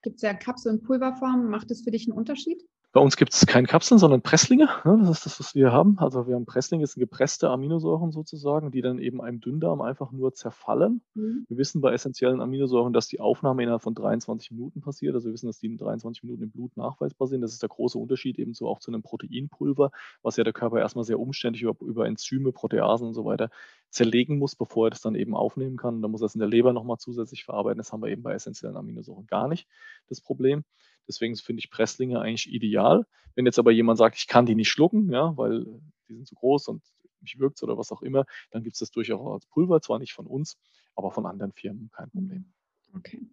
Gibt es ja Kapsel- und Pulverform. Macht das für dich einen Unterschied? Bei uns gibt es keine Kapseln, sondern Presslinge. Ne? Das ist das, was wir haben. Also wir haben Presslinge, das sind gepresste Aminosäuren sozusagen, die dann eben einem Dünndarm einfach nur zerfallen. Mhm. Wir wissen bei essentiellen Aminosäuren, dass die Aufnahme innerhalb von 23 Minuten passiert. Also wir wissen, dass die in 23 Minuten im Blut nachweisbar sind. Das ist der große Unterschied eben so auch zu einem Proteinpulver, was ja der Körper erstmal sehr umständlich über, über Enzyme, Proteasen und so weiter zerlegen muss, bevor er das dann eben aufnehmen kann. Da muss er es in der Leber nochmal zusätzlich verarbeiten. Das haben wir eben bei essentiellen Aminosäuren gar nicht, das Problem. Deswegen finde ich Presslinge eigentlich ideal. Wenn jetzt aber jemand sagt, ich kann die nicht schlucken, ja, weil die sind zu groß und mich wirkt oder was auch immer, dann gibt es das durchaus als Pulver, zwar nicht von uns, aber von anderen Firmen kein Problem. Okay.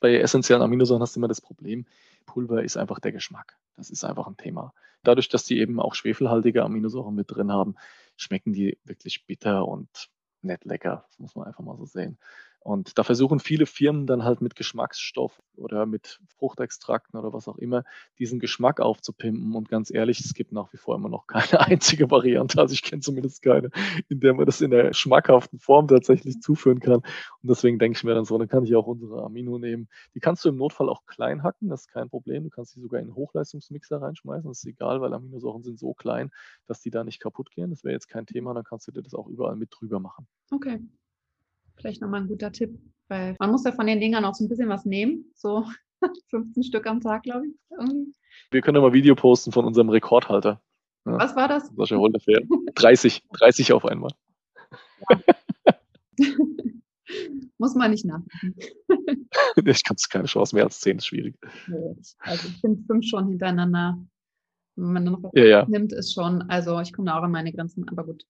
Bei essentiellen Aminosäuren hast du immer das Problem, Pulver ist einfach der Geschmack. Das ist einfach ein Thema. Dadurch, dass die eben auch schwefelhaltige Aminosäuren mit drin haben, schmecken die wirklich bitter und nicht lecker. Das muss man einfach mal so sehen. Und da versuchen viele Firmen dann halt mit Geschmacksstoff oder mit Fruchtextrakten oder was auch immer diesen Geschmack aufzupimpen. Und ganz ehrlich, es gibt nach wie vor immer noch (laughs) keine einzige Variante, also ich kenne zumindest keine, in der man das in der schmackhaften Form tatsächlich zuführen kann. Und deswegen denke ich mir dann so, dann kann ich auch unsere Amino nehmen. Die kannst du im Notfall auch klein hacken, das ist kein Problem. Du kannst die sogar in einen Hochleistungsmixer reinschmeißen, das ist egal, weil Aminosäuren sind so klein, dass die da nicht kaputt gehen. Das wäre jetzt kein Thema, dann kannst du dir das auch überall mit drüber machen. Okay vielleicht nochmal ein guter Tipp, weil man muss ja von den Dingern auch so ein bisschen was nehmen. So (laughs) 15 Stück am Tag, glaube ich. Irgendwie. Wir können ja mal Video posten von unserem Rekordhalter. Ja. Was war das? Sascha Holderfair. 30, 30 auf einmal. Ja. (laughs) Muss man nicht nachdenken. (laughs) ich kann es keine Chance, mehr als 10 ist schwierig. Also ich finde fünf schon hintereinander. Wenn man dann noch was ja, ja. nimmt, ist schon, also ich komme da auch an meine Grenzen, aber gut.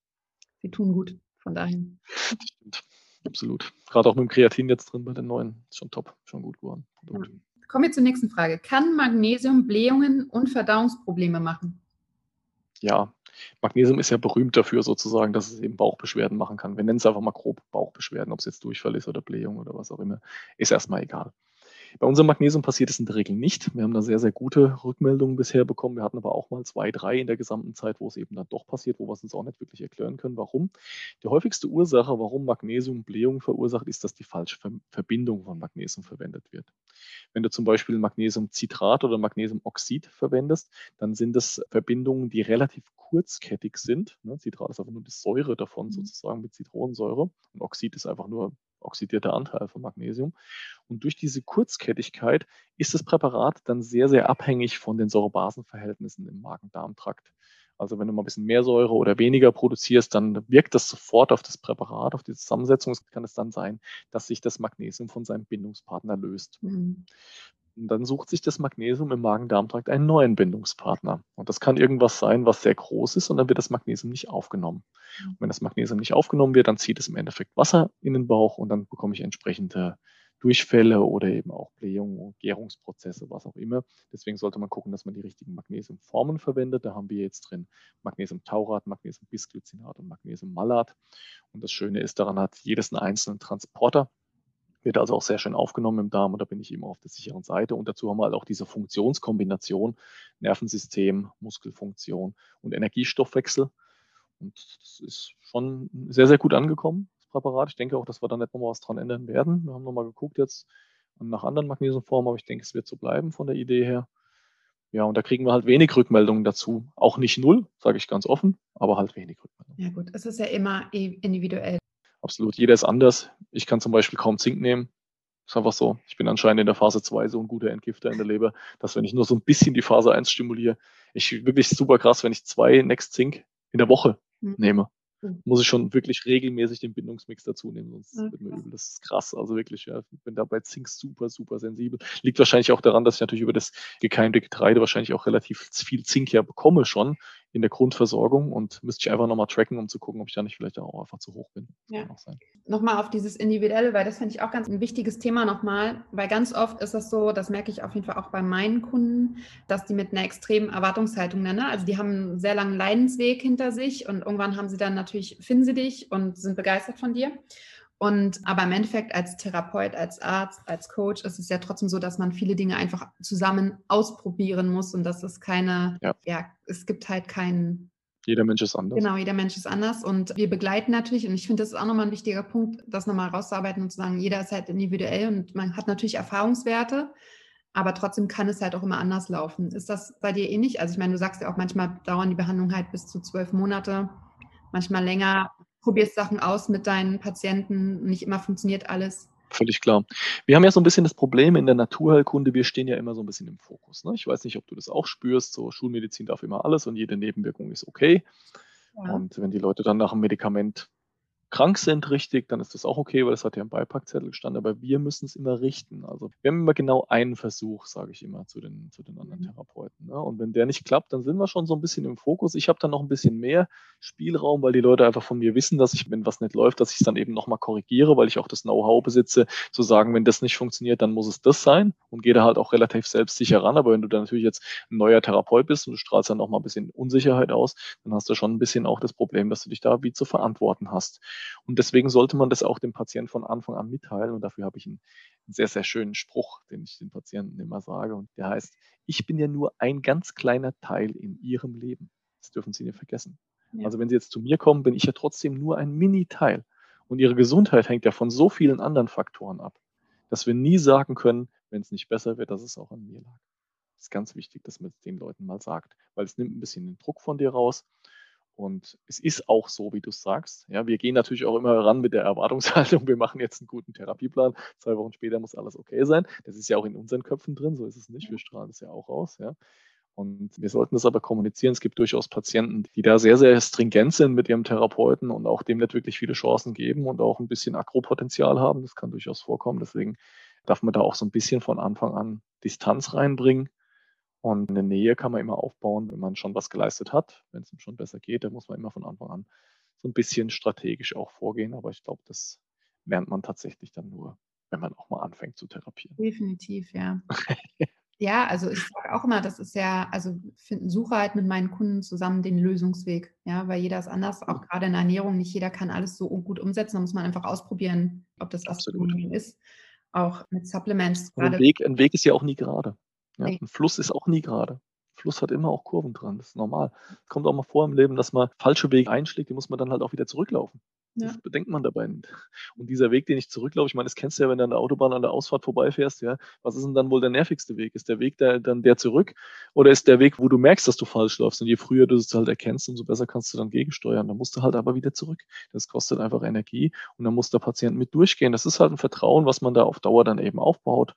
Sie tun gut, von daher. Stimmt. Absolut. Gerade auch mit dem Kreatin jetzt drin bei den neuen. Ist schon top, schon gut geworden. Ja. Kommen wir zur nächsten Frage. Kann Magnesium Blähungen und Verdauungsprobleme machen? Ja, Magnesium ist ja berühmt dafür sozusagen, dass es eben Bauchbeschwerden machen kann. Wir nennen es einfach mal grob Bauchbeschwerden, ob es jetzt Durchfall ist oder Blähung oder was auch immer, ist erstmal egal. Bei unserem Magnesium passiert es in der Regel nicht. Wir haben da sehr, sehr gute Rückmeldungen bisher bekommen. Wir hatten aber auch mal zwei, drei in der gesamten Zeit, wo es eben dann doch passiert, wo wir es uns auch nicht wirklich erklären können, warum. Die häufigste Ursache, warum Magnesium Blähung verursacht, ist, dass die falsche Verbindung von Magnesium verwendet wird. Wenn du zum Beispiel Magnesiumcitrat oder Magnesiumoxid verwendest, dann sind das Verbindungen, die relativ kurzkettig sind. Ne, Citrat ist einfach nur die Säure davon mhm. sozusagen mit Zitronensäure und Oxid ist einfach nur oxidierter Anteil von Magnesium. Und durch diese Kurzkettigkeit ist das Präparat dann sehr, sehr abhängig von den Säurebasenverhältnissen im Magen-Darm-Trakt. Also wenn du mal ein bisschen mehr Säure oder weniger produzierst, dann wirkt das sofort auf das Präparat, auf die Zusammensetzung. Es kann es dann sein, dass sich das Magnesium von seinem Bindungspartner löst. Mhm. Und dann sucht sich das Magnesium im Magen-Darm-Trakt einen neuen Bindungspartner. Und das kann irgendwas sein, was sehr groß ist und dann wird das Magnesium nicht aufgenommen. Und wenn das Magnesium nicht aufgenommen wird, dann zieht es im Endeffekt Wasser in den Bauch und dann bekomme ich entsprechende Durchfälle oder eben auch Blähungen, Gärungsprozesse, was auch immer. Deswegen sollte man gucken, dass man die richtigen Magnesiumformen verwendet. Da haben wir jetzt drin Magnesiumtaurat, Magnesiumbisglycinat und Magnesiummalat. Und das Schöne ist, daran hat jedes einen einzelnen Transporter. Wird also auch sehr schön aufgenommen im Darm und da bin ich immer auf der sicheren Seite. Und dazu haben wir halt auch diese Funktionskombination Nervensystem, Muskelfunktion und Energiestoffwechsel. Und das ist schon sehr, sehr gut angekommen, das Präparat. Ich denke auch, dass wir da nicht nochmal was dran ändern werden. Wir haben nochmal geguckt jetzt nach anderen Magnesiumformen, aber ich denke, es wird so bleiben von der Idee her. Ja, und da kriegen wir halt wenig Rückmeldungen dazu. Auch nicht null, sage ich ganz offen, aber halt wenig Rückmeldungen. Ja gut, es ist ja immer individuell. Absolut, jeder ist anders. Ich kann zum Beispiel kaum Zink nehmen. Ist einfach so. Ich bin anscheinend in der Phase 2 so ein guter Entgifter in der Leber, dass wenn ich nur so ein bisschen die Phase 1 stimuliere, ich wirklich super krass, wenn ich zwei Next Zink in der Woche mhm. nehme. Mhm. Muss ich schon wirklich regelmäßig den Bindungsmix dazu nehmen, sonst ja, wird mir übel. Das ist krass. Also wirklich, ja, bin da bei Zink super, super sensibel. Liegt wahrscheinlich auch daran, dass ich natürlich über das gekeimte Getreide wahrscheinlich auch relativ viel Zink ja bekomme schon in der Grundversorgung und müsste ich einfach nochmal tracken, um zu gucken, ob ich da nicht vielleicht auch einfach zu hoch bin. Ja. Nochmal auf dieses Individuelle, weil das finde ich auch ganz ein wichtiges Thema nochmal, weil ganz oft ist das so, das merke ich auf jeden Fall auch bei meinen Kunden, dass die mit einer extremen Erwartungshaltung nennen. Also die haben einen sehr langen Leidensweg hinter sich und irgendwann haben sie dann natürlich, finden sie dich und sind begeistert von dir. Und aber im Endeffekt als Therapeut, als Arzt, als Coach ist es ja trotzdem so, dass man viele Dinge einfach zusammen ausprobieren muss und dass es keine, ja, ja es gibt halt keinen. Jeder Mensch ist anders. Genau, jeder Mensch ist anders und wir begleiten natürlich und ich finde, das ist auch nochmal ein wichtiger Punkt, das nochmal rauszuarbeiten und zu sagen, jeder ist halt individuell und man hat natürlich Erfahrungswerte, aber trotzdem kann es halt auch immer anders laufen. Ist das bei dir ähnlich? Also ich meine, du sagst ja auch, manchmal dauern die Behandlungen halt bis zu zwölf Monate, manchmal länger probierst Sachen aus mit deinen Patienten, nicht immer funktioniert alles. Völlig klar. Wir haben ja so ein bisschen das Problem in der Naturheilkunde, wir stehen ja immer so ein bisschen im Fokus. Ne? Ich weiß nicht, ob du das auch spürst, so Schulmedizin darf immer alles und jede Nebenwirkung ist okay. Ja. Und wenn die Leute dann nach einem Medikament krank sind, richtig, dann ist das auch okay, weil das hat ja im Beipackzettel gestanden. Aber wir müssen es immer richten. Also wir haben immer genau einen Versuch, sage ich immer zu den, zu den anderen mhm. Therapeuten. Ne? Und wenn der nicht klappt, dann sind wir schon so ein bisschen im Fokus. Ich habe dann noch ein bisschen mehr Spielraum, weil die Leute einfach von mir wissen, dass ich, wenn was nicht läuft, dass ich es dann eben nochmal korrigiere, weil ich auch das Know-how besitze, zu sagen, wenn das nicht funktioniert, dann muss es das sein und gehe da halt auch relativ selbstsicher ran. Aber wenn du dann natürlich jetzt ein neuer Therapeut bist und du strahlst dann nochmal ein bisschen Unsicherheit aus, dann hast du schon ein bisschen auch das Problem, dass du dich da wie zu verantworten hast. Und deswegen sollte man das auch dem Patienten von Anfang an mitteilen. Und dafür habe ich einen, sehr, sehr schönen Spruch, den ich den Patienten immer sage. Und der heißt, ich bin ja nur ein ganz kleiner Teil in Ihrem Leben. Das dürfen Sie nicht vergessen. Ja. Also wenn Sie jetzt zu mir kommen, bin ich ja trotzdem nur ein Mini-Teil. Und Ihre Gesundheit hängt ja von so vielen anderen Faktoren ab, dass wir nie sagen können, wenn es nicht besser wird, dass es auch an mir lag. Das ist ganz wichtig, dass man es den Leuten mal sagt, weil es nimmt ein bisschen den Druck von dir raus und es ist auch so, wie du es sagst. Ja, wir gehen natürlich auch immer ran mit der Erwartungshaltung, (laughs) wir machen jetzt einen guten Therapieplan. Zwei Wochen später muss alles okay sein. Das ist ja auch in unseren Köpfen drin, so ist es nicht. Wir strahlen das ja auch aus. Ja. Und wir sollten das aber kommunizieren. Es gibt durchaus Patienten, die da sehr, sehr stringent sind mit ihrem Therapeuten und auch dem nicht wirklich viele Chancen geben und auch ein bisschen Akropotenzial haben. Das kann durchaus vorkommen. Deswegen darf man da auch so ein bisschen von Anfang an Distanz reinbringen und eine Nähe kann man immer aufbauen, wenn man schon was geleistet hat. Wenn es ihm schon besser geht, dann muss man immer von Anfang an so ein bisschen strategisch auch vorgehen. Aber ich glaube, das lernt man tatsächlich dann nur, wenn man auch mal anfängt zu therapieren. Definitiv, ja. (laughs) ja, also ich sage auch immer, das ist ja, also finden, suche halt mit meinen Kunden zusammen den Lösungsweg, ja, weil jeder ist anders, auch gerade in der Ernährung, nicht jeder kann alles so gut umsetzen, da muss man einfach ausprobieren, ob das was ist. Auch mit Supplements. Ein Weg, ein Weg ist ja auch nie gerade. Ja, ein Fluss ist auch nie gerade. Fluss hat immer auch Kurven dran. Das ist normal. Kommt auch mal vor im Leben, dass man falsche Wege einschlägt, die muss man dann halt auch wieder zurücklaufen. Ja. Das bedenkt man dabei nicht. Und dieser Weg, den ich zurücklaufe, ich meine, das kennst du ja, wenn du an der Autobahn an der Ausfahrt vorbeifährst, ja, was ist denn dann wohl der nervigste Weg? Ist der Weg der, dann der zurück oder ist der Weg, wo du merkst, dass du falsch läufst? Und je früher du es halt erkennst, umso besser kannst du dann gegensteuern. Dann musst du halt aber wieder zurück. Das kostet einfach Energie und dann muss der Patient mit durchgehen. Das ist halt ein Vertrauen, was man da auf Dauer dann eben aufbaut.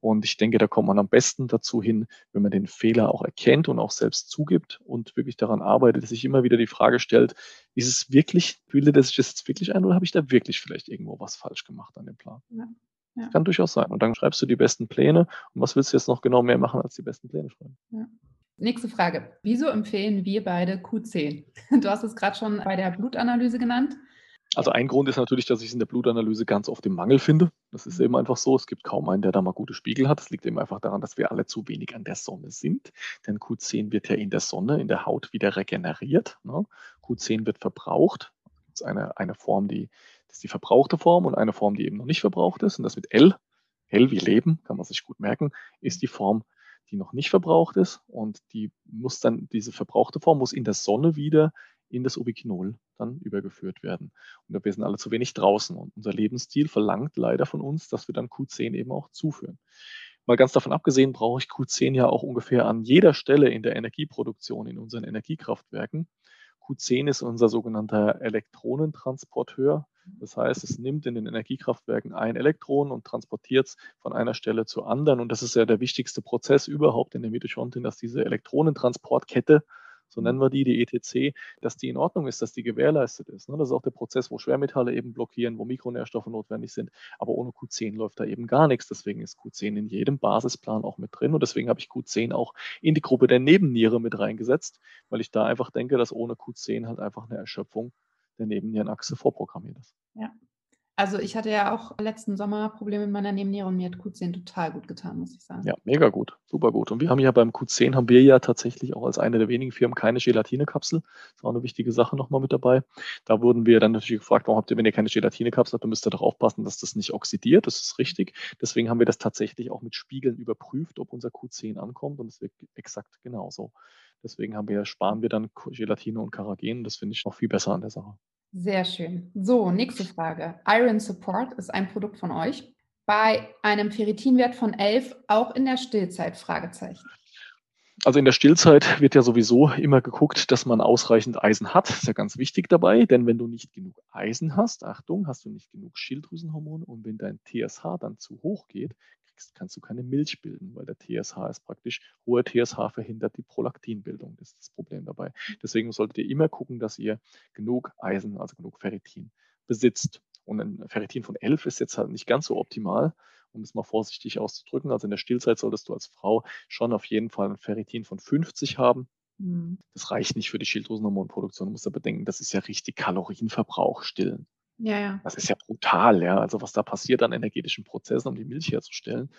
Und ich denke, da kommt man am besten dazu hin, wenn man den Fehler auch erkennt und auch selbst zugibt und wirklich daran arbeitet, sich immer wieder die Frage stellt, ist es wirklich, bildet sich das jetzt wirklich ein oder habe ich da wirklich vielleicht irgendwo was falsch gemacht an dem Plan? Ja. Ja. Kann durchaus sein. Und dann schreibst du die besten Pläne. Und was willst du jetzt noch genau mehr machen, als die besten Pläne schreiben? Ja. Nächste Frage. Wieso empfehlen wir beide Q10? (laughs) Du hast es gerade schon bei der Blutanalyse genannt. Also ein Grund ist natürlich, dass ich es in der Blutanalyse ganz oft im Mangel finde. Das ist eben einfach so. Es gibt kaum einen, der da mal gute Spiegel hat. Das liegt eben einfach daran, dass wir alle zu wenig an der Sonne sind. Denn Q10 wird ja in der Sonne, in der Haut wieder regeneriert. Ne? Q10 wird verbraucht. Das ist eine, eine Form, die, das ist die verbrauchte Form und eine Form, die eben noch nicht verbraucht ist. Und das mit L, L wie Leben, kann man sich gut merken, ist die Form, die noch nicht verbraucht ist. Und die muss dann, diese verbrauchte Form muss in der Sonne wieder in das Ubiquinol dann übergeführt werden. Und wir sind alle zu wenig draußen. Und unser Lebensstil verlangt leider von uns, dass wir dann Q10 eben auch zuführen. Mal ganz davon abgesehen, brauche ich Q10 ja auch ungefähr an jeder Stelle in der Energieproduktion in unseren Energiekraftwerken. Q10 ist unser sogenannter Elektronentransporteur. Das heißt, es nimmt in den Energiekraftwerken ein Elektron und transportiert es von einer Stelle zur anderen. Und das ist ja der wichtigste Prozess überhaupt in der Mitochondrien, dass diese Elektronentransportkette so nennen wir die, die ETC, dass die in Ordnung ist, dass die gewährleistet ist. Ne? Das ist auch der Prozess, wo Schwermetalle eben blockieren, wo Mikronährstoffe notwendig sind. Aber ohne Q10 läuft da eben gar nichts. Deswegen ist Q10 in jedem Basisplan auch mit drin. Und deswegen habe ich Q10 auch in die Gruppe der Nebenniere mit reingesetzt, weil ich da einfach denke, dass ohne Q10 halt einfach eine Erschöpfung der Nebennierenachse vorprogrammiert ist. Ja. Also ich hatte ja auch letzten Sommer Probleme mit meiner Nebenniere und mir hat Q10 total gut getan, muss ich sagen. Ja, mega gut, super gut. Und wir haben ja beim Q10 haben wir ja tatsächlich auch als eine der wenigen Firmen keine Gelatinekapsel. Das auch eine wichtige Sache nochmal mit dabei. Da wurden wir dann natürlich gefragt, warum habt ihr, wenn ihr keine Gelatinekapsel habt, dann müsst ihr doch aufpassen, dass das nicht oxidiert. Das ist richtig. Deswegen haben wir das tatsächlich auch mit Spiegeln überprüft, ob unser Q10 ankommt und es wird exakt genauso. Deswegen haben wir, sparen wir dann Gelatine und Karagen. Das finde ich noch viel besser an der Sache. Sehr schön. So, nächste Frage. Iron Support ist ein Produkt von euch. Bei einem Ferritinwert von 11 auch in der Stillzeit? Fragezeichen. Also in der Stillzeit wird ja sowieso immer geguckt, dass man ausreichend Eisen hat. Das ist ja ganz wichtig dabei, denn wenn du nicht genug Eisen hast, Achtung, hast du nicht genug Schilddrüsenhormone und wenn dein TSH dann zu hoch geht, kriegst, kannst du keine Milch bilden, weil der TSH ist praktisch, hoher TSH verhindert die Prolaktinbildung. Das ist das Problem dabei. Deswegen solltet ihr immer gucken, dass ihr genug Eisen, also genug Ferritin besitzt. Und ein Ferritin von 11 ist jetzt halt nicht ganz so optimal, um es mal vorsichtig auszudrücken. Also in der Stillzeit solltest du als Frau schon auf jeden Fall ein Ferritin von 50 haben. Mhm. Das reicht nicht für die Schilddrüsenhormonproduktion. Du musst aber bedenken, das ist ja richtig Kalorienverbrauch stillen. Ja, ja. Das ist ja brutal, ja. Also was da passiert an energetischen Prozessen, um die Milch herzustellen.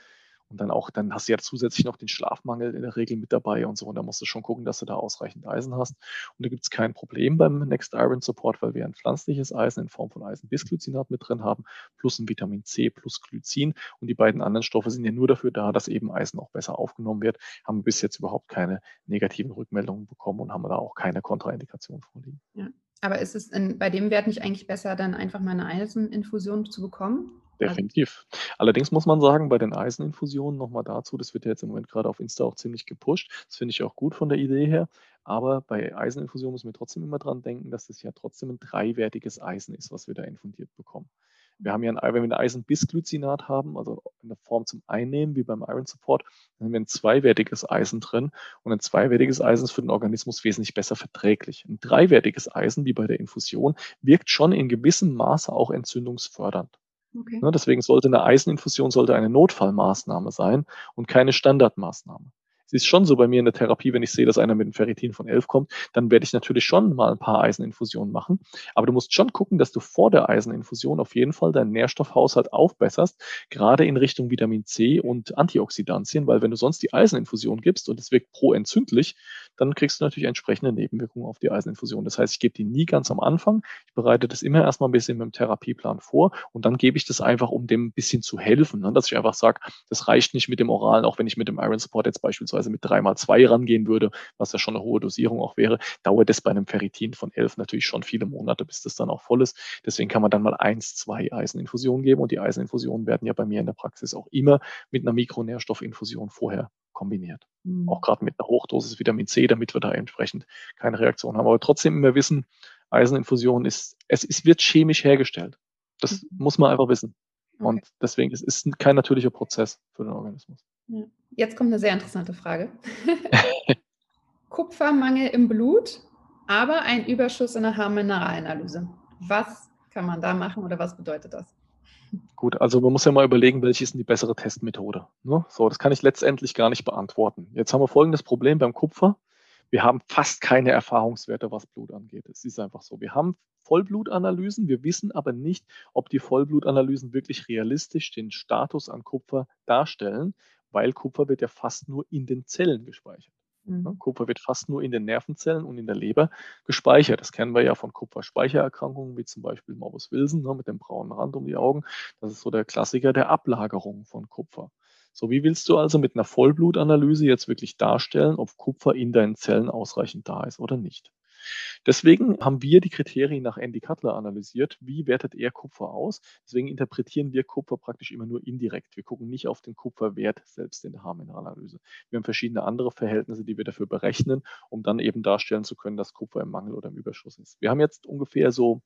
Und dann auch, dann hast du ja zusätzlich noch den Schlafmangel in der Regel mit dabei und so. Und da musst du schon gucken, dass du da ausreichend Eisen hast. Und da gibt es kein Problem beim Next Iron Support, weil wir ein pflanzliches Eisen in Form von Eisenbisglycinat mit drin haben, plus ein Vitamin C plus Glycin. Und die beiden anderen Stoffe sind ja nur dafür da, dass eben Eisen auch besser aufgenommen wird. Haben bis jetzt überhaupt keine negativen Rückmeldungen bekommen und haben da auch keine Kontraindikation vorliegen. Ja. Aber ist es in, bei dem Wert nicht eigentlich besser, dann einfach mal eine Eiseninfusion zu bekommen? Definitiv. Allerdings muss man sagen, bei den Eiseninfusionen nochmal dazu, das wird ja jetzt im Moment gerade auf Insta auch ziemlich gepusht. Das finde ich auch gut von der Idee her. Aber bei Eiseninfusionen müssen wir trotzdem immer dran denken, dass das ja trotzdem ein dreiwertiges Eisen ist, was wir da infundiert bekommen. Wir haben ja ein, wenn wir ein Eisenbisglycinat haben, also in der Form zum Einnehmen, wie beim Iron Support, dann haben wir ein zweiwertiges Eisen drin. Und ein zweiwertiges Eisen ist für den Organismus wesentlich besser verträglich. Ein dreiwertiges Eisen, wie bei der Infusion, wirkt schon in gewissem Maße auch entzündungsfördernd. Okay. Ne, deswegen sollte eine Eiseninfusion sollte eine Notfallmaßnahme sein und keine Standardmaßnahme ist schon so bei mir in der Therapie, wenn ich sehe, dass einer mit einem Ferritin von 11 kommt, dann werde ich natürlich schon mal ein paar Eiseninfusionen machen. Aber du musst schon gucken, dass du vor der Eiseninfusion auf jeden Fall deinen Nährstoffhaushalt aufbesserst, gerade in Richtung Vitamin C und Antioxidantien, weil wenn du sonst die Eiseninfusion gibst und es wirkt proentzündlich, dann kriegst du natürlich entsprechende Nebenwirkungen auf die Eiseninfusion. Das heißt, ich gebe die nie ganz am Anfang. Ich bereite das immer erstmal ein bisschen mit dem Therapieplan vor und dann gebe ich das einfach, um dem ein bisschen zu helfen, ne? dass ich einfach sage, das reicht nicht mit dem Oralen, auch wenn ich mit dem Iron Support jetzt beispielsweise beispielsweise mit 3x2 rangehen würde, was ja schon eine hohe Dosierung auch wäre, dauert es bei einem Ferritin von 11 natürlich schon viele Monate, bis das dann auch voll ist. Deswegen kann man dann mal 1, 2 Eiseninfusionen geben und die Eiseninfusionen werden ja bei mir in der Praxis auch immer mit einer Mikronährstoffinfusion vorher kombiniert. Mhm. Auch gerade mit einer Hochdosis Vitamin C, damit wir da entsprechend keine Reaktion haben. Aber trotzdem immer wissen, Eiseninfusion ist, es ist, wird chemisch hergestellt. Das mhm. muss man einfach wissen. Okay. Und deswegen es ist es kein natürlicher Prozess für den Organismus. Ja. Jetzt kommt eine sehr interessante Frage. (laughs) Kupfermangel im Blut, aber ein Überschuss in der Haarmineralanalyse. Was kann man da machen oder was bedeutet das? Gut, also man muss ja mal überlegen, welche ist denn die bessere Testmethode. Ne? So, das kann ich letztendlich gar nicht beantworten. Jetzt haben wir folgendes Problem beim Kupfer. Wir haben fast keine Erfahrungswerte, was Blut angeht. Es ist einfach so. Wir haben Vollblutanalysen, wir wissen aber nicht, ob die Vollblutanalysen wirklich realistisch den Status an Kupfer darstellen, weil Kupfer wird ja fast nur in den Zellen gespeichert. Ne, mhm. Kupfer wird fast nur in den Nervenzellen und in der Leber gespeichert. Das kennen wir ja von Kupferspeichererkrankungen, wie zum Beispiel Morbus Wilson ne, mit dem braunen Rand um die Augen. Das ist so der Klassiker der Ablagerung von Kupfer. So, wie willst du also mit einer Vollblutanalyse jetzt wirklich darstellen, ob Kupfer in deinen Zellen ausreichend da ist oder nicht? Deswegen haben wir die Kriterien nach Andy Cutler analysiert. Wie wertet er Kupfer aus? Deswegen interpretieren wir Kupfer praktisch immer nur indirekt. Wir gucken nicht auf den Kupferwert selbst in der Haarmineralanalyse. Wir haben verschiedene andere Verhältnisse, die wir dafür berechnen, um dann eben darstellen zu können, dass Kupfer im Mangel oder im Überschuss ist. Wir haben jetzt ungefähr so,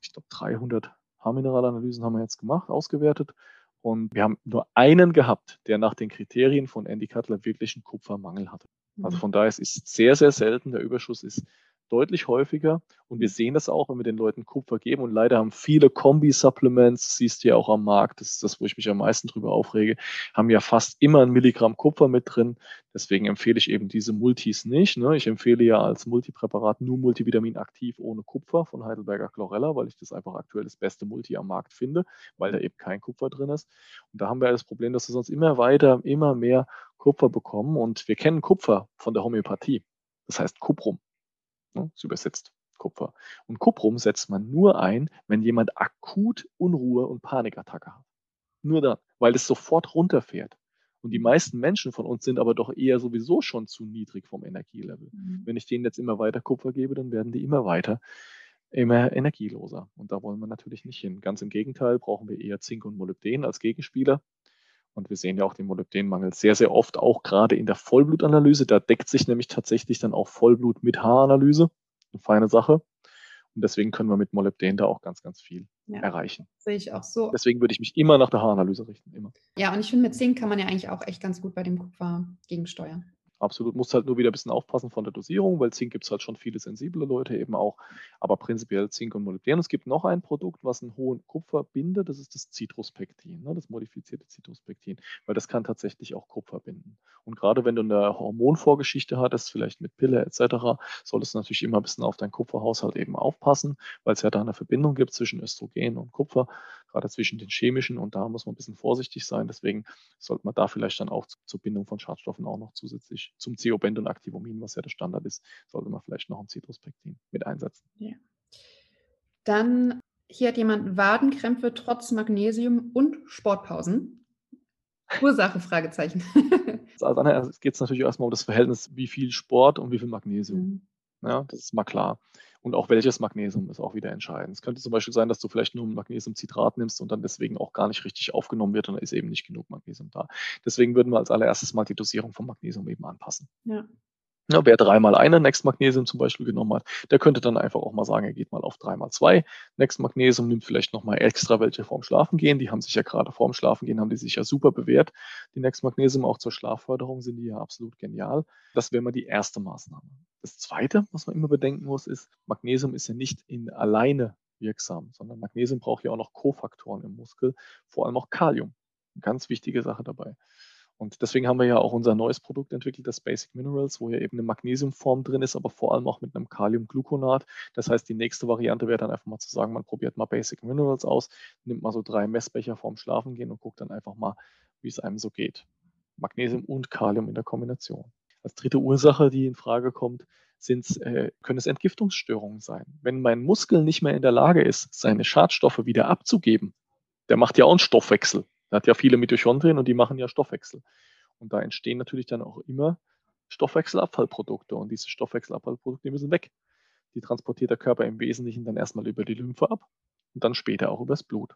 ich glaube, 300 Haarmineralanalysen haben wir jetzt gemacht, ausgewertet. Und wir haben nur einen gehabt, der nach den Kriterien von Andy Cutler wirklich einen Kupfermangel hatte. Also mhm. von daher es ist sehr, sehr selten. Der Überschuss ist deutlich häufiger. Und wir sehen das auch, wenn wir den Leuten Kupfer geben. Und leider haben viele Kombi-Supplements, siehst du ja auch am Markt, das ist das, wo ich mich am meisten drüber aufrege, haben ja fast immer ein Milligramm Kupfer mit drin. Deswegen empfehle ich eben diese Multis nicht. Ne? Ich empfehle ja als Multipräparat nur Multivitamin aktiv ohne Kupfer von Heidelberger Chlorella, weil ich das einfach aktuell das beste Multi am Markt finde, weil da eben kein Kupfer drin ist. Und da haben wir das Problem, dass wir sonst immer weiter, immer mehr Kupfer bekommen. Und wir kennen Kupfer von der Homöopathie. Das heißt Kuprum. Ne, ist übersetzt Kupfer. Und Kuprum setzt man nur ein, wenn jemand akut Unruhe und Panikattacke hat. Nur dann, weil es sofort runterfährt. Und die meisten Menschen von uns sind aber doch eher sowieso schon zu niedrig vom Energielevel. Mhm. Wenn ich denen jetzt immer weiter Kupfer gebe, dann werden die immer weiter, immer energieloser. Und da wollen wir natürlich nicht hin. Ganz im Gegenteil brauchen wir eher Zink und Molybden als Gegenspieler. Und wir sehen ja auch den Molybdenmangel sehr, sehr oft, auch gerade in der Vollblutanalyse. Da deckt sich nämlich tatsächlich dann auch Vollblut mit Haaranalyse. Eine feine Sache. Und deswegen können wir mit Molybden da auch ganz, ganz viel ja, erreichen. Sehe ich auch so. Deswegen würde ich mich immer nach der Haaranalyse richten, immer. Ja, und ich finde, mit Zink kann man ja eigentlich auch echt ganz gut bei dem Kupfer gegensteuern. Absolut. Muss halt nur wieder ein bisschen aufpassen von der Dosierung, weil Zink gibt es halt schon viele sensible Leute eben auch. Aber prinzipiell Zink und Molybden. Es gibt noch ein Produkt, was einen hohen Kupfer bindet. Das ist das Citruspektin, ne, das modifizierte Citruspektin, weil das kann tatsächlich auch Kupfer binden. Und gerade wenn du eine Hormonvorgeschichte hattest, vielleicht mit Pille etc., solltest du natürlich immer ein bisschen auf deinen Kupferhaushalt eben aufpassen, weil es ja da eine Verbindung gibt zwischen Östrogen und Kupfer, gerade zwischen den chemischen. Und da muss man ein bisschen vorsichtig sein. Deswegen sollte man da vielleicht dann auch zur Bindung von Schadstoffen auch noch zusätzlich zum Ceobent und Activomin, was ja der Standard ist, sollte man vielleicht noch ein Citruspektin mit einsetzen. Ja. Dann hier hat jemand Wadenkrämpfe trotz Magnesium und Sportpausen. Ursache, Fragezeichen. (laughs) also es geht natürlich erstmal um das Verhältnis, wie viel Sport und wie viel Magnesium. Mhm. Ja, das ist mal klar. Und auch welches Magnesium ist auch wieder entscheidend. Es könnte zum Beispiel sein, dass du vielleicht nur Magnesiumcitrat nimmst und dann deswegen auch gar nicht richtig aufgenommen wird und da ist eben nicht genug Magnesium da. Deswegen würden wir als allererstes mal die Dosierung von Magnesium eben anpassen. Ja. Ja, wer dreimal eine Next Magnesium zum Beispiel genommen hat, der könnte dann einfach auch mal sagen, er geht mal auf dreimal zwei Next Magnesium, nimmt vielleicht nochmal extra welche vorm Schlafen gehen. Die haben sich ja gerade vorm Schlafen gehen, haben die sich ja super bewährt. Die Next Magnesium auch zur Schlafförderung sind die ja absolut genial. Das wäre mal die erste Maßnahme. Das zweite, was man immer bedenken muss, ist, Magnesium ist ja nicht in alleine wirksam, sondern Magnesium braucht ja auch noch Kofaktoren im Muskel, vor allem auch Kalium. Eine ganz wichtige Sache dabei. Und deswegen haben wir ja auch unser neues Produkt entwickelt, das Basic Minerals, wo ja eben eine Magnesiumform drin ist, aber vor allem auch mit einem Kaliumgluconat. Das heißt, die nächste Variante wäre dann einfach mal zu sagen, man probiert mal Basic Minerals aus, nimmt mal so drei Messbecher vorm Schlafen gehen und guckt dann einfach mal, wie es einem so geht. Magnesium und Kalium in der Kombination. Als dritte Ursache, die in Frage kommt, äh, können es Entgiftungsstörungen sein. Wenn mein Muskel nicht mehr in der Lage ist, seine Schadstoffe wieder abzugeben, der macht ja auch einen Stoffwechsel. Er hat ja viele Mitochondrien und die machen ja Stoffwechsel. Und da entstehen natürlich dann auch immer Stoffwechselabfallprodukte und diese Stoffwechselabfallprodukte müssen weg. Die transportiert der Körper im Wesentlichen dann erstmal über die Lymphe ab und dann später auch übers Blut.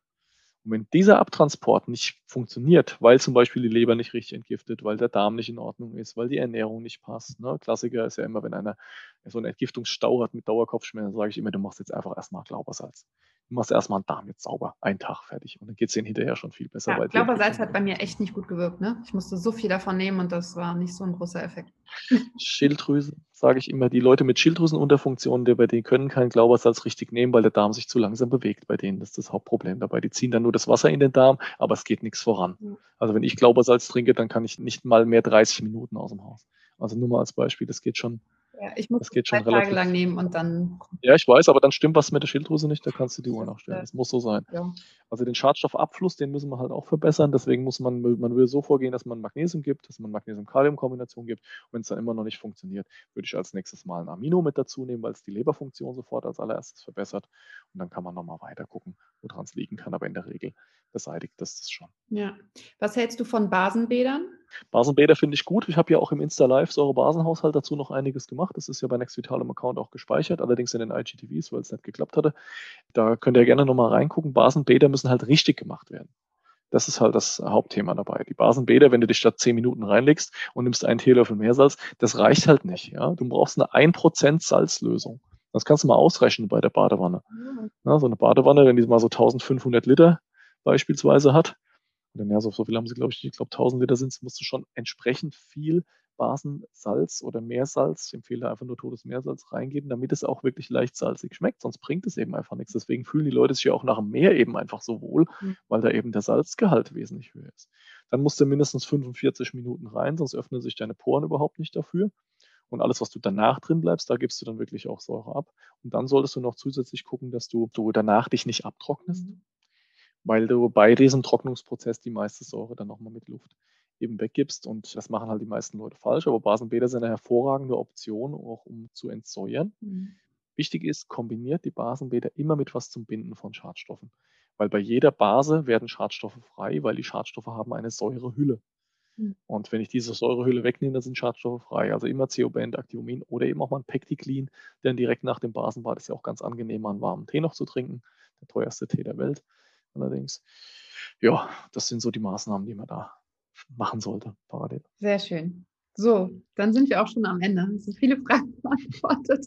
Und wenn dieser Abtransport nicht funktioniert, weil zum Beispiel die Leber nicht richtig entgiftet, weil der Darm nicht in Ordnung ist, weil die Ernährung nicht passt. Ne? Klassiker ist ja immer, wenn einer so einen Entgiftungsstau hat mit Dauerkopfschmerzen, sage ich immer, du machst jetzt einfach erstmal Glaubersalz machst erstmal einen Darm jetzt sauber, einen Tag fertig. Und dann geht es denen hinterher schon viel besser. Ja, ich glaube, Salz hat bei mir echt nicht gut gewirkt. Ne? Ich musste so viel davon nehmen und das war nicht so ein großer Effekt. (laughs) Schilddrüse, sage ich immer. Die Leute mit Schilddrüsenunterfunktionen, die bei denen können kein Glaubersalz richtig nehmen, weil der Darm sich zu langsam bewegt bei denen. Das ist das Hauptproblem dabei. Die ziehen dann nur das Wasser in den Darm, aber es geht nichts voran. Also wenn ich Glaubersalz trinke, dann kann ich nicht mal mehr 30 Minuten aus dem Haus. Also nur mal als Beispiel, das geht schon ja, ich muss das geht schon Tage lang nehmen und dann. Ja, ich weiß, aber dann stimmt was mit der Schilddrüse nicht, da kannst du die Uhr nachstellen. Das muss so sein. Ja. Also den Schadstoffabfluss, den müssen wir halt auch verbessern. Deswegen muss man, man will so vorgehen, dass man Magnesium gibt, dass man Magnesium-Kalium-Kombination gibt. Und wenn es dann immer noch nicht funktioniert, würde ich als nächstes mal ein Amino mit dazu nehmen, weil es die Leberfunktion sofort als allererstes verbessert. Und dann kann man nochmal weiter gucken, woran es liegen kann. Aber in der Regel beseitigt das das schon. Ja. Was hältst du von Basenbädern? Basenbäder finde ich gut. Ich habe ja auch im Insta Live Säure-Basenhaushalt dazu noch einiges gemacht. Das ist ja bei NextVital im Account auch gespeichert, allerdings in den IGTVs, weil es nicht geklappt hatte. Da könnt ihr gerne nochmal reingucken. Basenbäder müssen halt richtig gemacht werden. Das ist halt das Hauptthema dabei. Die Basenbäder, wenn du dich statt 10 Minuten reinlegst und nimmst einen Teelöffel Meersalz, das reicht halt nicht. Ja? Du brauchst eine 1% Salzlösung. Das kannst du mal ausrechnen bei der Badewanne. Ja, so eine Badewanne, wenn die mal so 1500 Liter beispielsweise hat, oder ja, so, so viel haben sie, glaube ich, ich glaube 1000 Liter sind es, musst du schon entsprechend viel Basensalz oder Meersalz, ich empfehle einfach nur totes Meersalz reingeben, damit es auch wirklich leicht salzig schmeckt, sonst bringt es eben einfach nichts. Deswegen fühlen die Leute sich ja auch nach dem Meer eben einfach so wohl, mhm. weil da eben der Salzgehalt wesentlich höher ist. Dann musst du mindestens 45 Minuten rein, sonst öffnen sich deine Poren überhaupt nicht dafür. Und alles, was du danach drin bleibst, da gibst du dann wirklich auch Säure ab. Und dann solltest du noch zusätzlich gucken, dass du, du danach dich nicht abtrocknest, mhm. Weil du bei diesem Trocknungsprozess die meiste Säure dann nochmal mit Luft eben weggibst. Und das machen halt die meisten Leute falsch. Aber Basenbäder sind eine hervorragende Option, auch um zu entsäuern. Mhm. Wichtig ist, kombiniert die Basenbäder immer mit was zum Binden von Schadstoffen. Weil bei jeder Base werden Schadstoffe frei, weil die Schadstoffe haben eine Säurehülle. Mhm. Und wenn ich diese Säurehülle wegnehme, dann sind Schadstoffe frei. Also immer CO-Band, Actiumin oder eben auch mal ein Pecticlin, denn direkt nach dem Basenbad ist ja auch ganz angenehm, einen warmen Tee noch zu trinken. Der teuerste Tee der Welt allerdings. Ja, das sind so die Maßnahmen, die man da machen sollte, parallel. Sehr schön. So, dann sind wir auch schon am Ende. Es sind viele Fragen (laughs) beantwortet.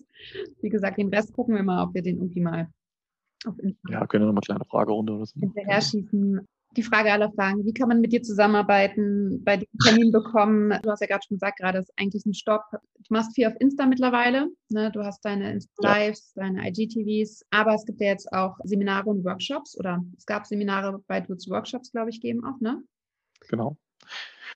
Wie gesagt, den Rest gucken wir mal, ob wir den irgendwie mal auf Instagram. Ja, können wir nochmal eine kleine Fragerunde oder so. Hinterher schießen die Frage aller Fragen. Wie kann man mit dir zusammenarbeiten, bei dir Termin bekommen? Du hast ja gerade schon gesagt, gerade ist eigentlich ein Stopp. Du machst viel auf Insta mittlerweile. Ne? Du hast deine Insta-Lives, ja. deine IGTVs, aber es gibt ja jetzt auch Seminare und Workshops oder es gab Seminare bei Dudes Workshops, glaube ich, geben auch, ne? Genau.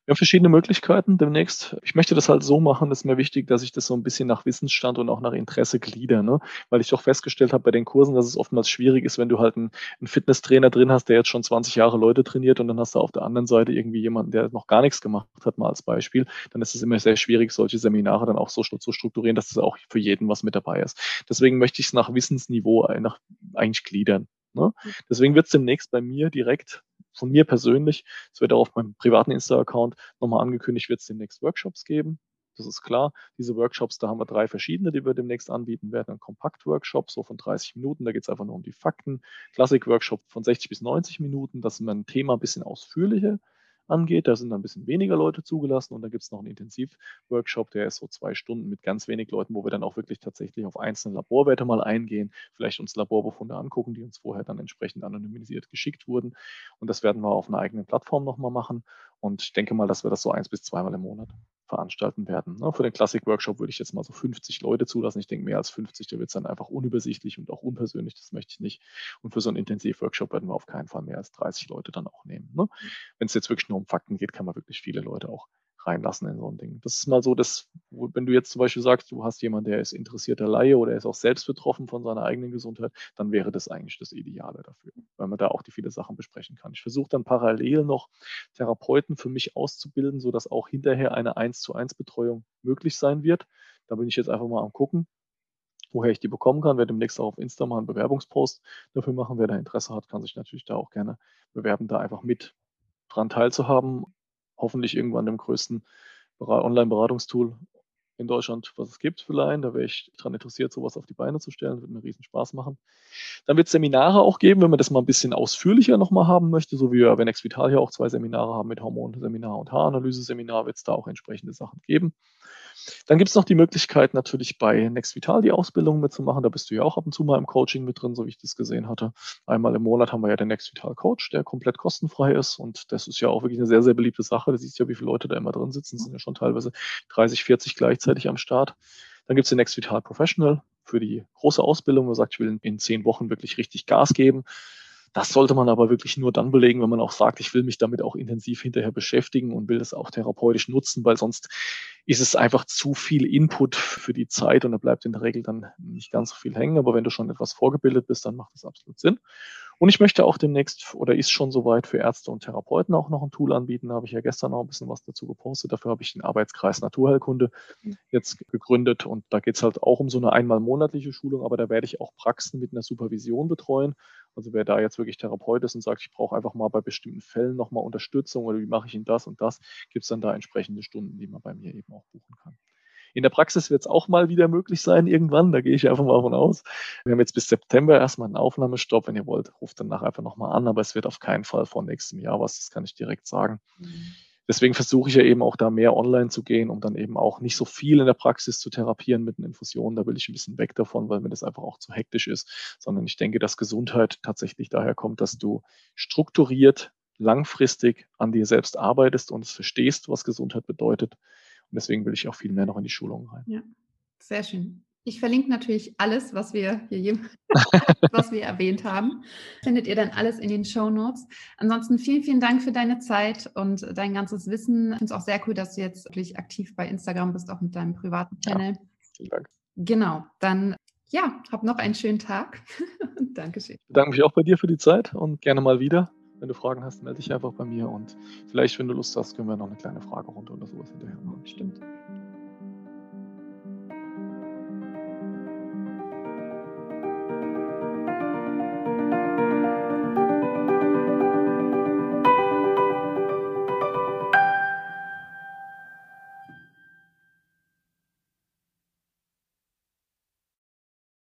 Wir haben verschiedene Möglichkeiten demnächst. Ich möchte das halt so machen, das ist mir wichtig, dass ich das so ein bisschen nach Wissensstand und auch nach Interesse glieder, ne? weil ich doch festgestellt habe bei den Kursen, dass es oftmals schwierig ist, wenn du halt einen, einen Fitnesstrainer drin hast, der jetzt schon 20 Jahre Leute trainiert und dann hast du auf der anderen Seite irgendwie jemanden, der noch gar nichts gemacht hat, mal als Beispiel, dann ist es immer sehr schwierig, solche Seminare dann auch so zu strukturieren, dass es auch für jeden was mit dabei ist. Deswegen möchte ich es nach Wissensniveau nach, eigentlich gliedern. Ne? Mhm. Deswegen wird es demnächst bei mir direkt von mir persönlich, es wird auch auf meinem privaten Insta-Account nochmal angekündigt, wird es demnächst Workshops geben. Das ist klar. Diese Workshops, da haben wir drei verschiedene, die wir demnächst anbieten werden. Ein Kompakt-Workshop, so von 30 Minuten, da geht es einfach nur um die Fakten. Klassik-Workshop von 60 bis 90 Minuten, das ist mein Thema ein bisschen ausführlicher angeht. Da sind ein bisschen weniger Leute zugelassen und dann gibt es noch einen Intensivworkshop, der ist so zwei Stunden mit ganz wenig Leuten, wo wir dann auch wirklich tatsächlich auf einzelne Laborwerte mal eingehen, vielleicht uns Laborbefunde angucken, die uns vorher dann entsprechend anonymisiert geschickt wurden. Und das werden wir auf einer eigenen Plattform nochmal machen. Und ich denke mal, dass wir das so eins bis zweimal im Monat veranstalten werden. Ne? Für den Classic-Workshop würde ich jetzt mal so 50 Leute zulassen. Ich denke, mehr als 50, da wird es dann einfach unübersichtlich und auch unpersönlich. Das möchte ich nicht. Und für so einen Intensiv-Workshop werden wir auf keinen Fall mehr als 30 Leute dann auch nehmen. Ne? Mhm. Wenn es jetzt wirklich nur um Fakten geht, kann man wirklich viele Leute auch reinlassen in so ein Ding. Das ist mal so, dass, wenn du jetzt zum Beispiel sagst, du hast jemanden, der ist interessierter Laie oder ist auch selbst betroffen von seiner eigenen Gesundheit, dann wäre das eigentlich das Ideale dafür, weil man da auch die viele Sachen besprechen kann. Ich versuche dann parallel noch Therapeuten für mich auszubilden, sodass auch hinterher eine 1 zu 1 Betreuung möglich sein wird. Da bin ich jetzt einfach mal am gucken, woher ich die bekommen kann. Werde demnächst auch auf Insta mal einen Bewerbungspost dafür machen. Wer da Interesse hat, kann sich natürlich da auch gerne bewerben, da einfach mit dran teilzuhaben hoffentlich irgendwann dem größten Online-Beratungstool in Deutschland, was es gibt, vielleicht. Da wäre ich daran interessiert, sowas auf die Beine zu stellen. Würde mir riesen Spaß machen. Dann wird es Seminare auch geben, wenn man das mal ein bisschen ausführlicher nochmal haben möchte, so wie wir bei Next Vital ja auch zwei Seminare haben mit Hormonseminar und Haaranalyse-Seminar, wird es da auch entsprechende Sachen geben. Dann gibt es noch die Möglichkeit, natürlich bei Next Vital die Ausbildung mitzumachen. Da bist du ja auch ab und zu mal im Coaching mit drin, so wie ich das gesehen hatte. Einmal im Monat haben wir ja den Next Vital Coach, der komplett kostenfrei ist. Und das ist ja auch wirklich eine sehr, sehr beliebte Sache. Du siehst ja, wie viele Leute da immer drin sitzen. Das sind ja schon teilweise 30, 40 gleichzeitig am Start. Dann gibt es den Next Vital Professional für die große Ausbildung. Man sagt, ich will in zehn Wochen wirklich richtig Gas geben. Das sollte man aber wirklich nur dann belegen, wenn man auch sagt, ich will mich damit auch intensiv hinterher beschäftigen und will das auch therapeutisch nutzen, weil sonst ist es einfach zu viel Input für die Zeit und da bleibt in der Regel dann nicht ganz so viel hängen. Aber wenn du schon etwas vorgebildet bist, dann macht das absolut Sinn. Und ich möchte auch demnächst oder ist schon soweit für Ärzte und Therapeuten auch noch ein Tool anbieten. Da habe ich ja gestern noch ein bisschen was dazu gepostet. Dafür habe ich den Arbeitskreis Naturheilkunde jetzt gegründet. Und da geht es halt auch um so eine einmal monatliche Schulung, aber da werde ich auch Praxen mit einer Supervision betreuen. Also wer da jetzt wirklich Therapeut ist und sagt, ich brauche einfach mal bei bestimmten Fällen nochmal Unterstützung oder wie mache ich ihn das und das, gibt es dann da entsprechende Stunden, die man bei mir eben auch buchen kann. In der Praxis wird es auch mal wieder möglich sein, irgendwann. Da gehe ich einfach mal von aus. Wir haben jetzt bis September erstmal einen Aufnahmestopp. Wenn ihr wollt, ruft danach einfach nochmal an. Aber es wird auf keinen Fall vor nächstem Jahr was. Das kann ich direkt sagen. Mhm. Deswegen versuche ich ja eben auch da mehr online zu gehen, um dann eben auch nicht so viel in der Praxis zu therapieren mit den Infusionen. Da will ich ein bisschen weg davon, weil mir das einfach auch zu hektisch ist. Sondern ich denke, dass Gesundheit tatsächlich daher kommt, dass du strukturiert langfristig an dir selbst arbeitest und es verstehst, was Gesundheit bedeutet deswegen will ich auch viel mehr noch in die Schulung rein. Ja, sehr schön. Ich verlinke natürlich alles, was wir hier (laughs) was wir erwähnt haben. Findet ihr dann alles in den Show Notes. Ansonsten vielen, vielen Dank für deine Zeit und dein ganzes Wissen. Ich finde es auch sehr cool, dass du jetzt wirklich aktiv bei Instagram bist, auch mit deinem privaten Channel. Ja, vielen Dank. Genau, dann ja, hab noch einen schönen Tag. (laughs) Dankeschön. Ich bedanke mich auch bei dir für die Zeit und gerne mal wieder. Wenn du Fragen hast, melde dich einfach bei mir und vielleicht, wenn du Lust hast, können wir noch eine kleine Fragerunde oder sowas hinterher machen. Stimmt.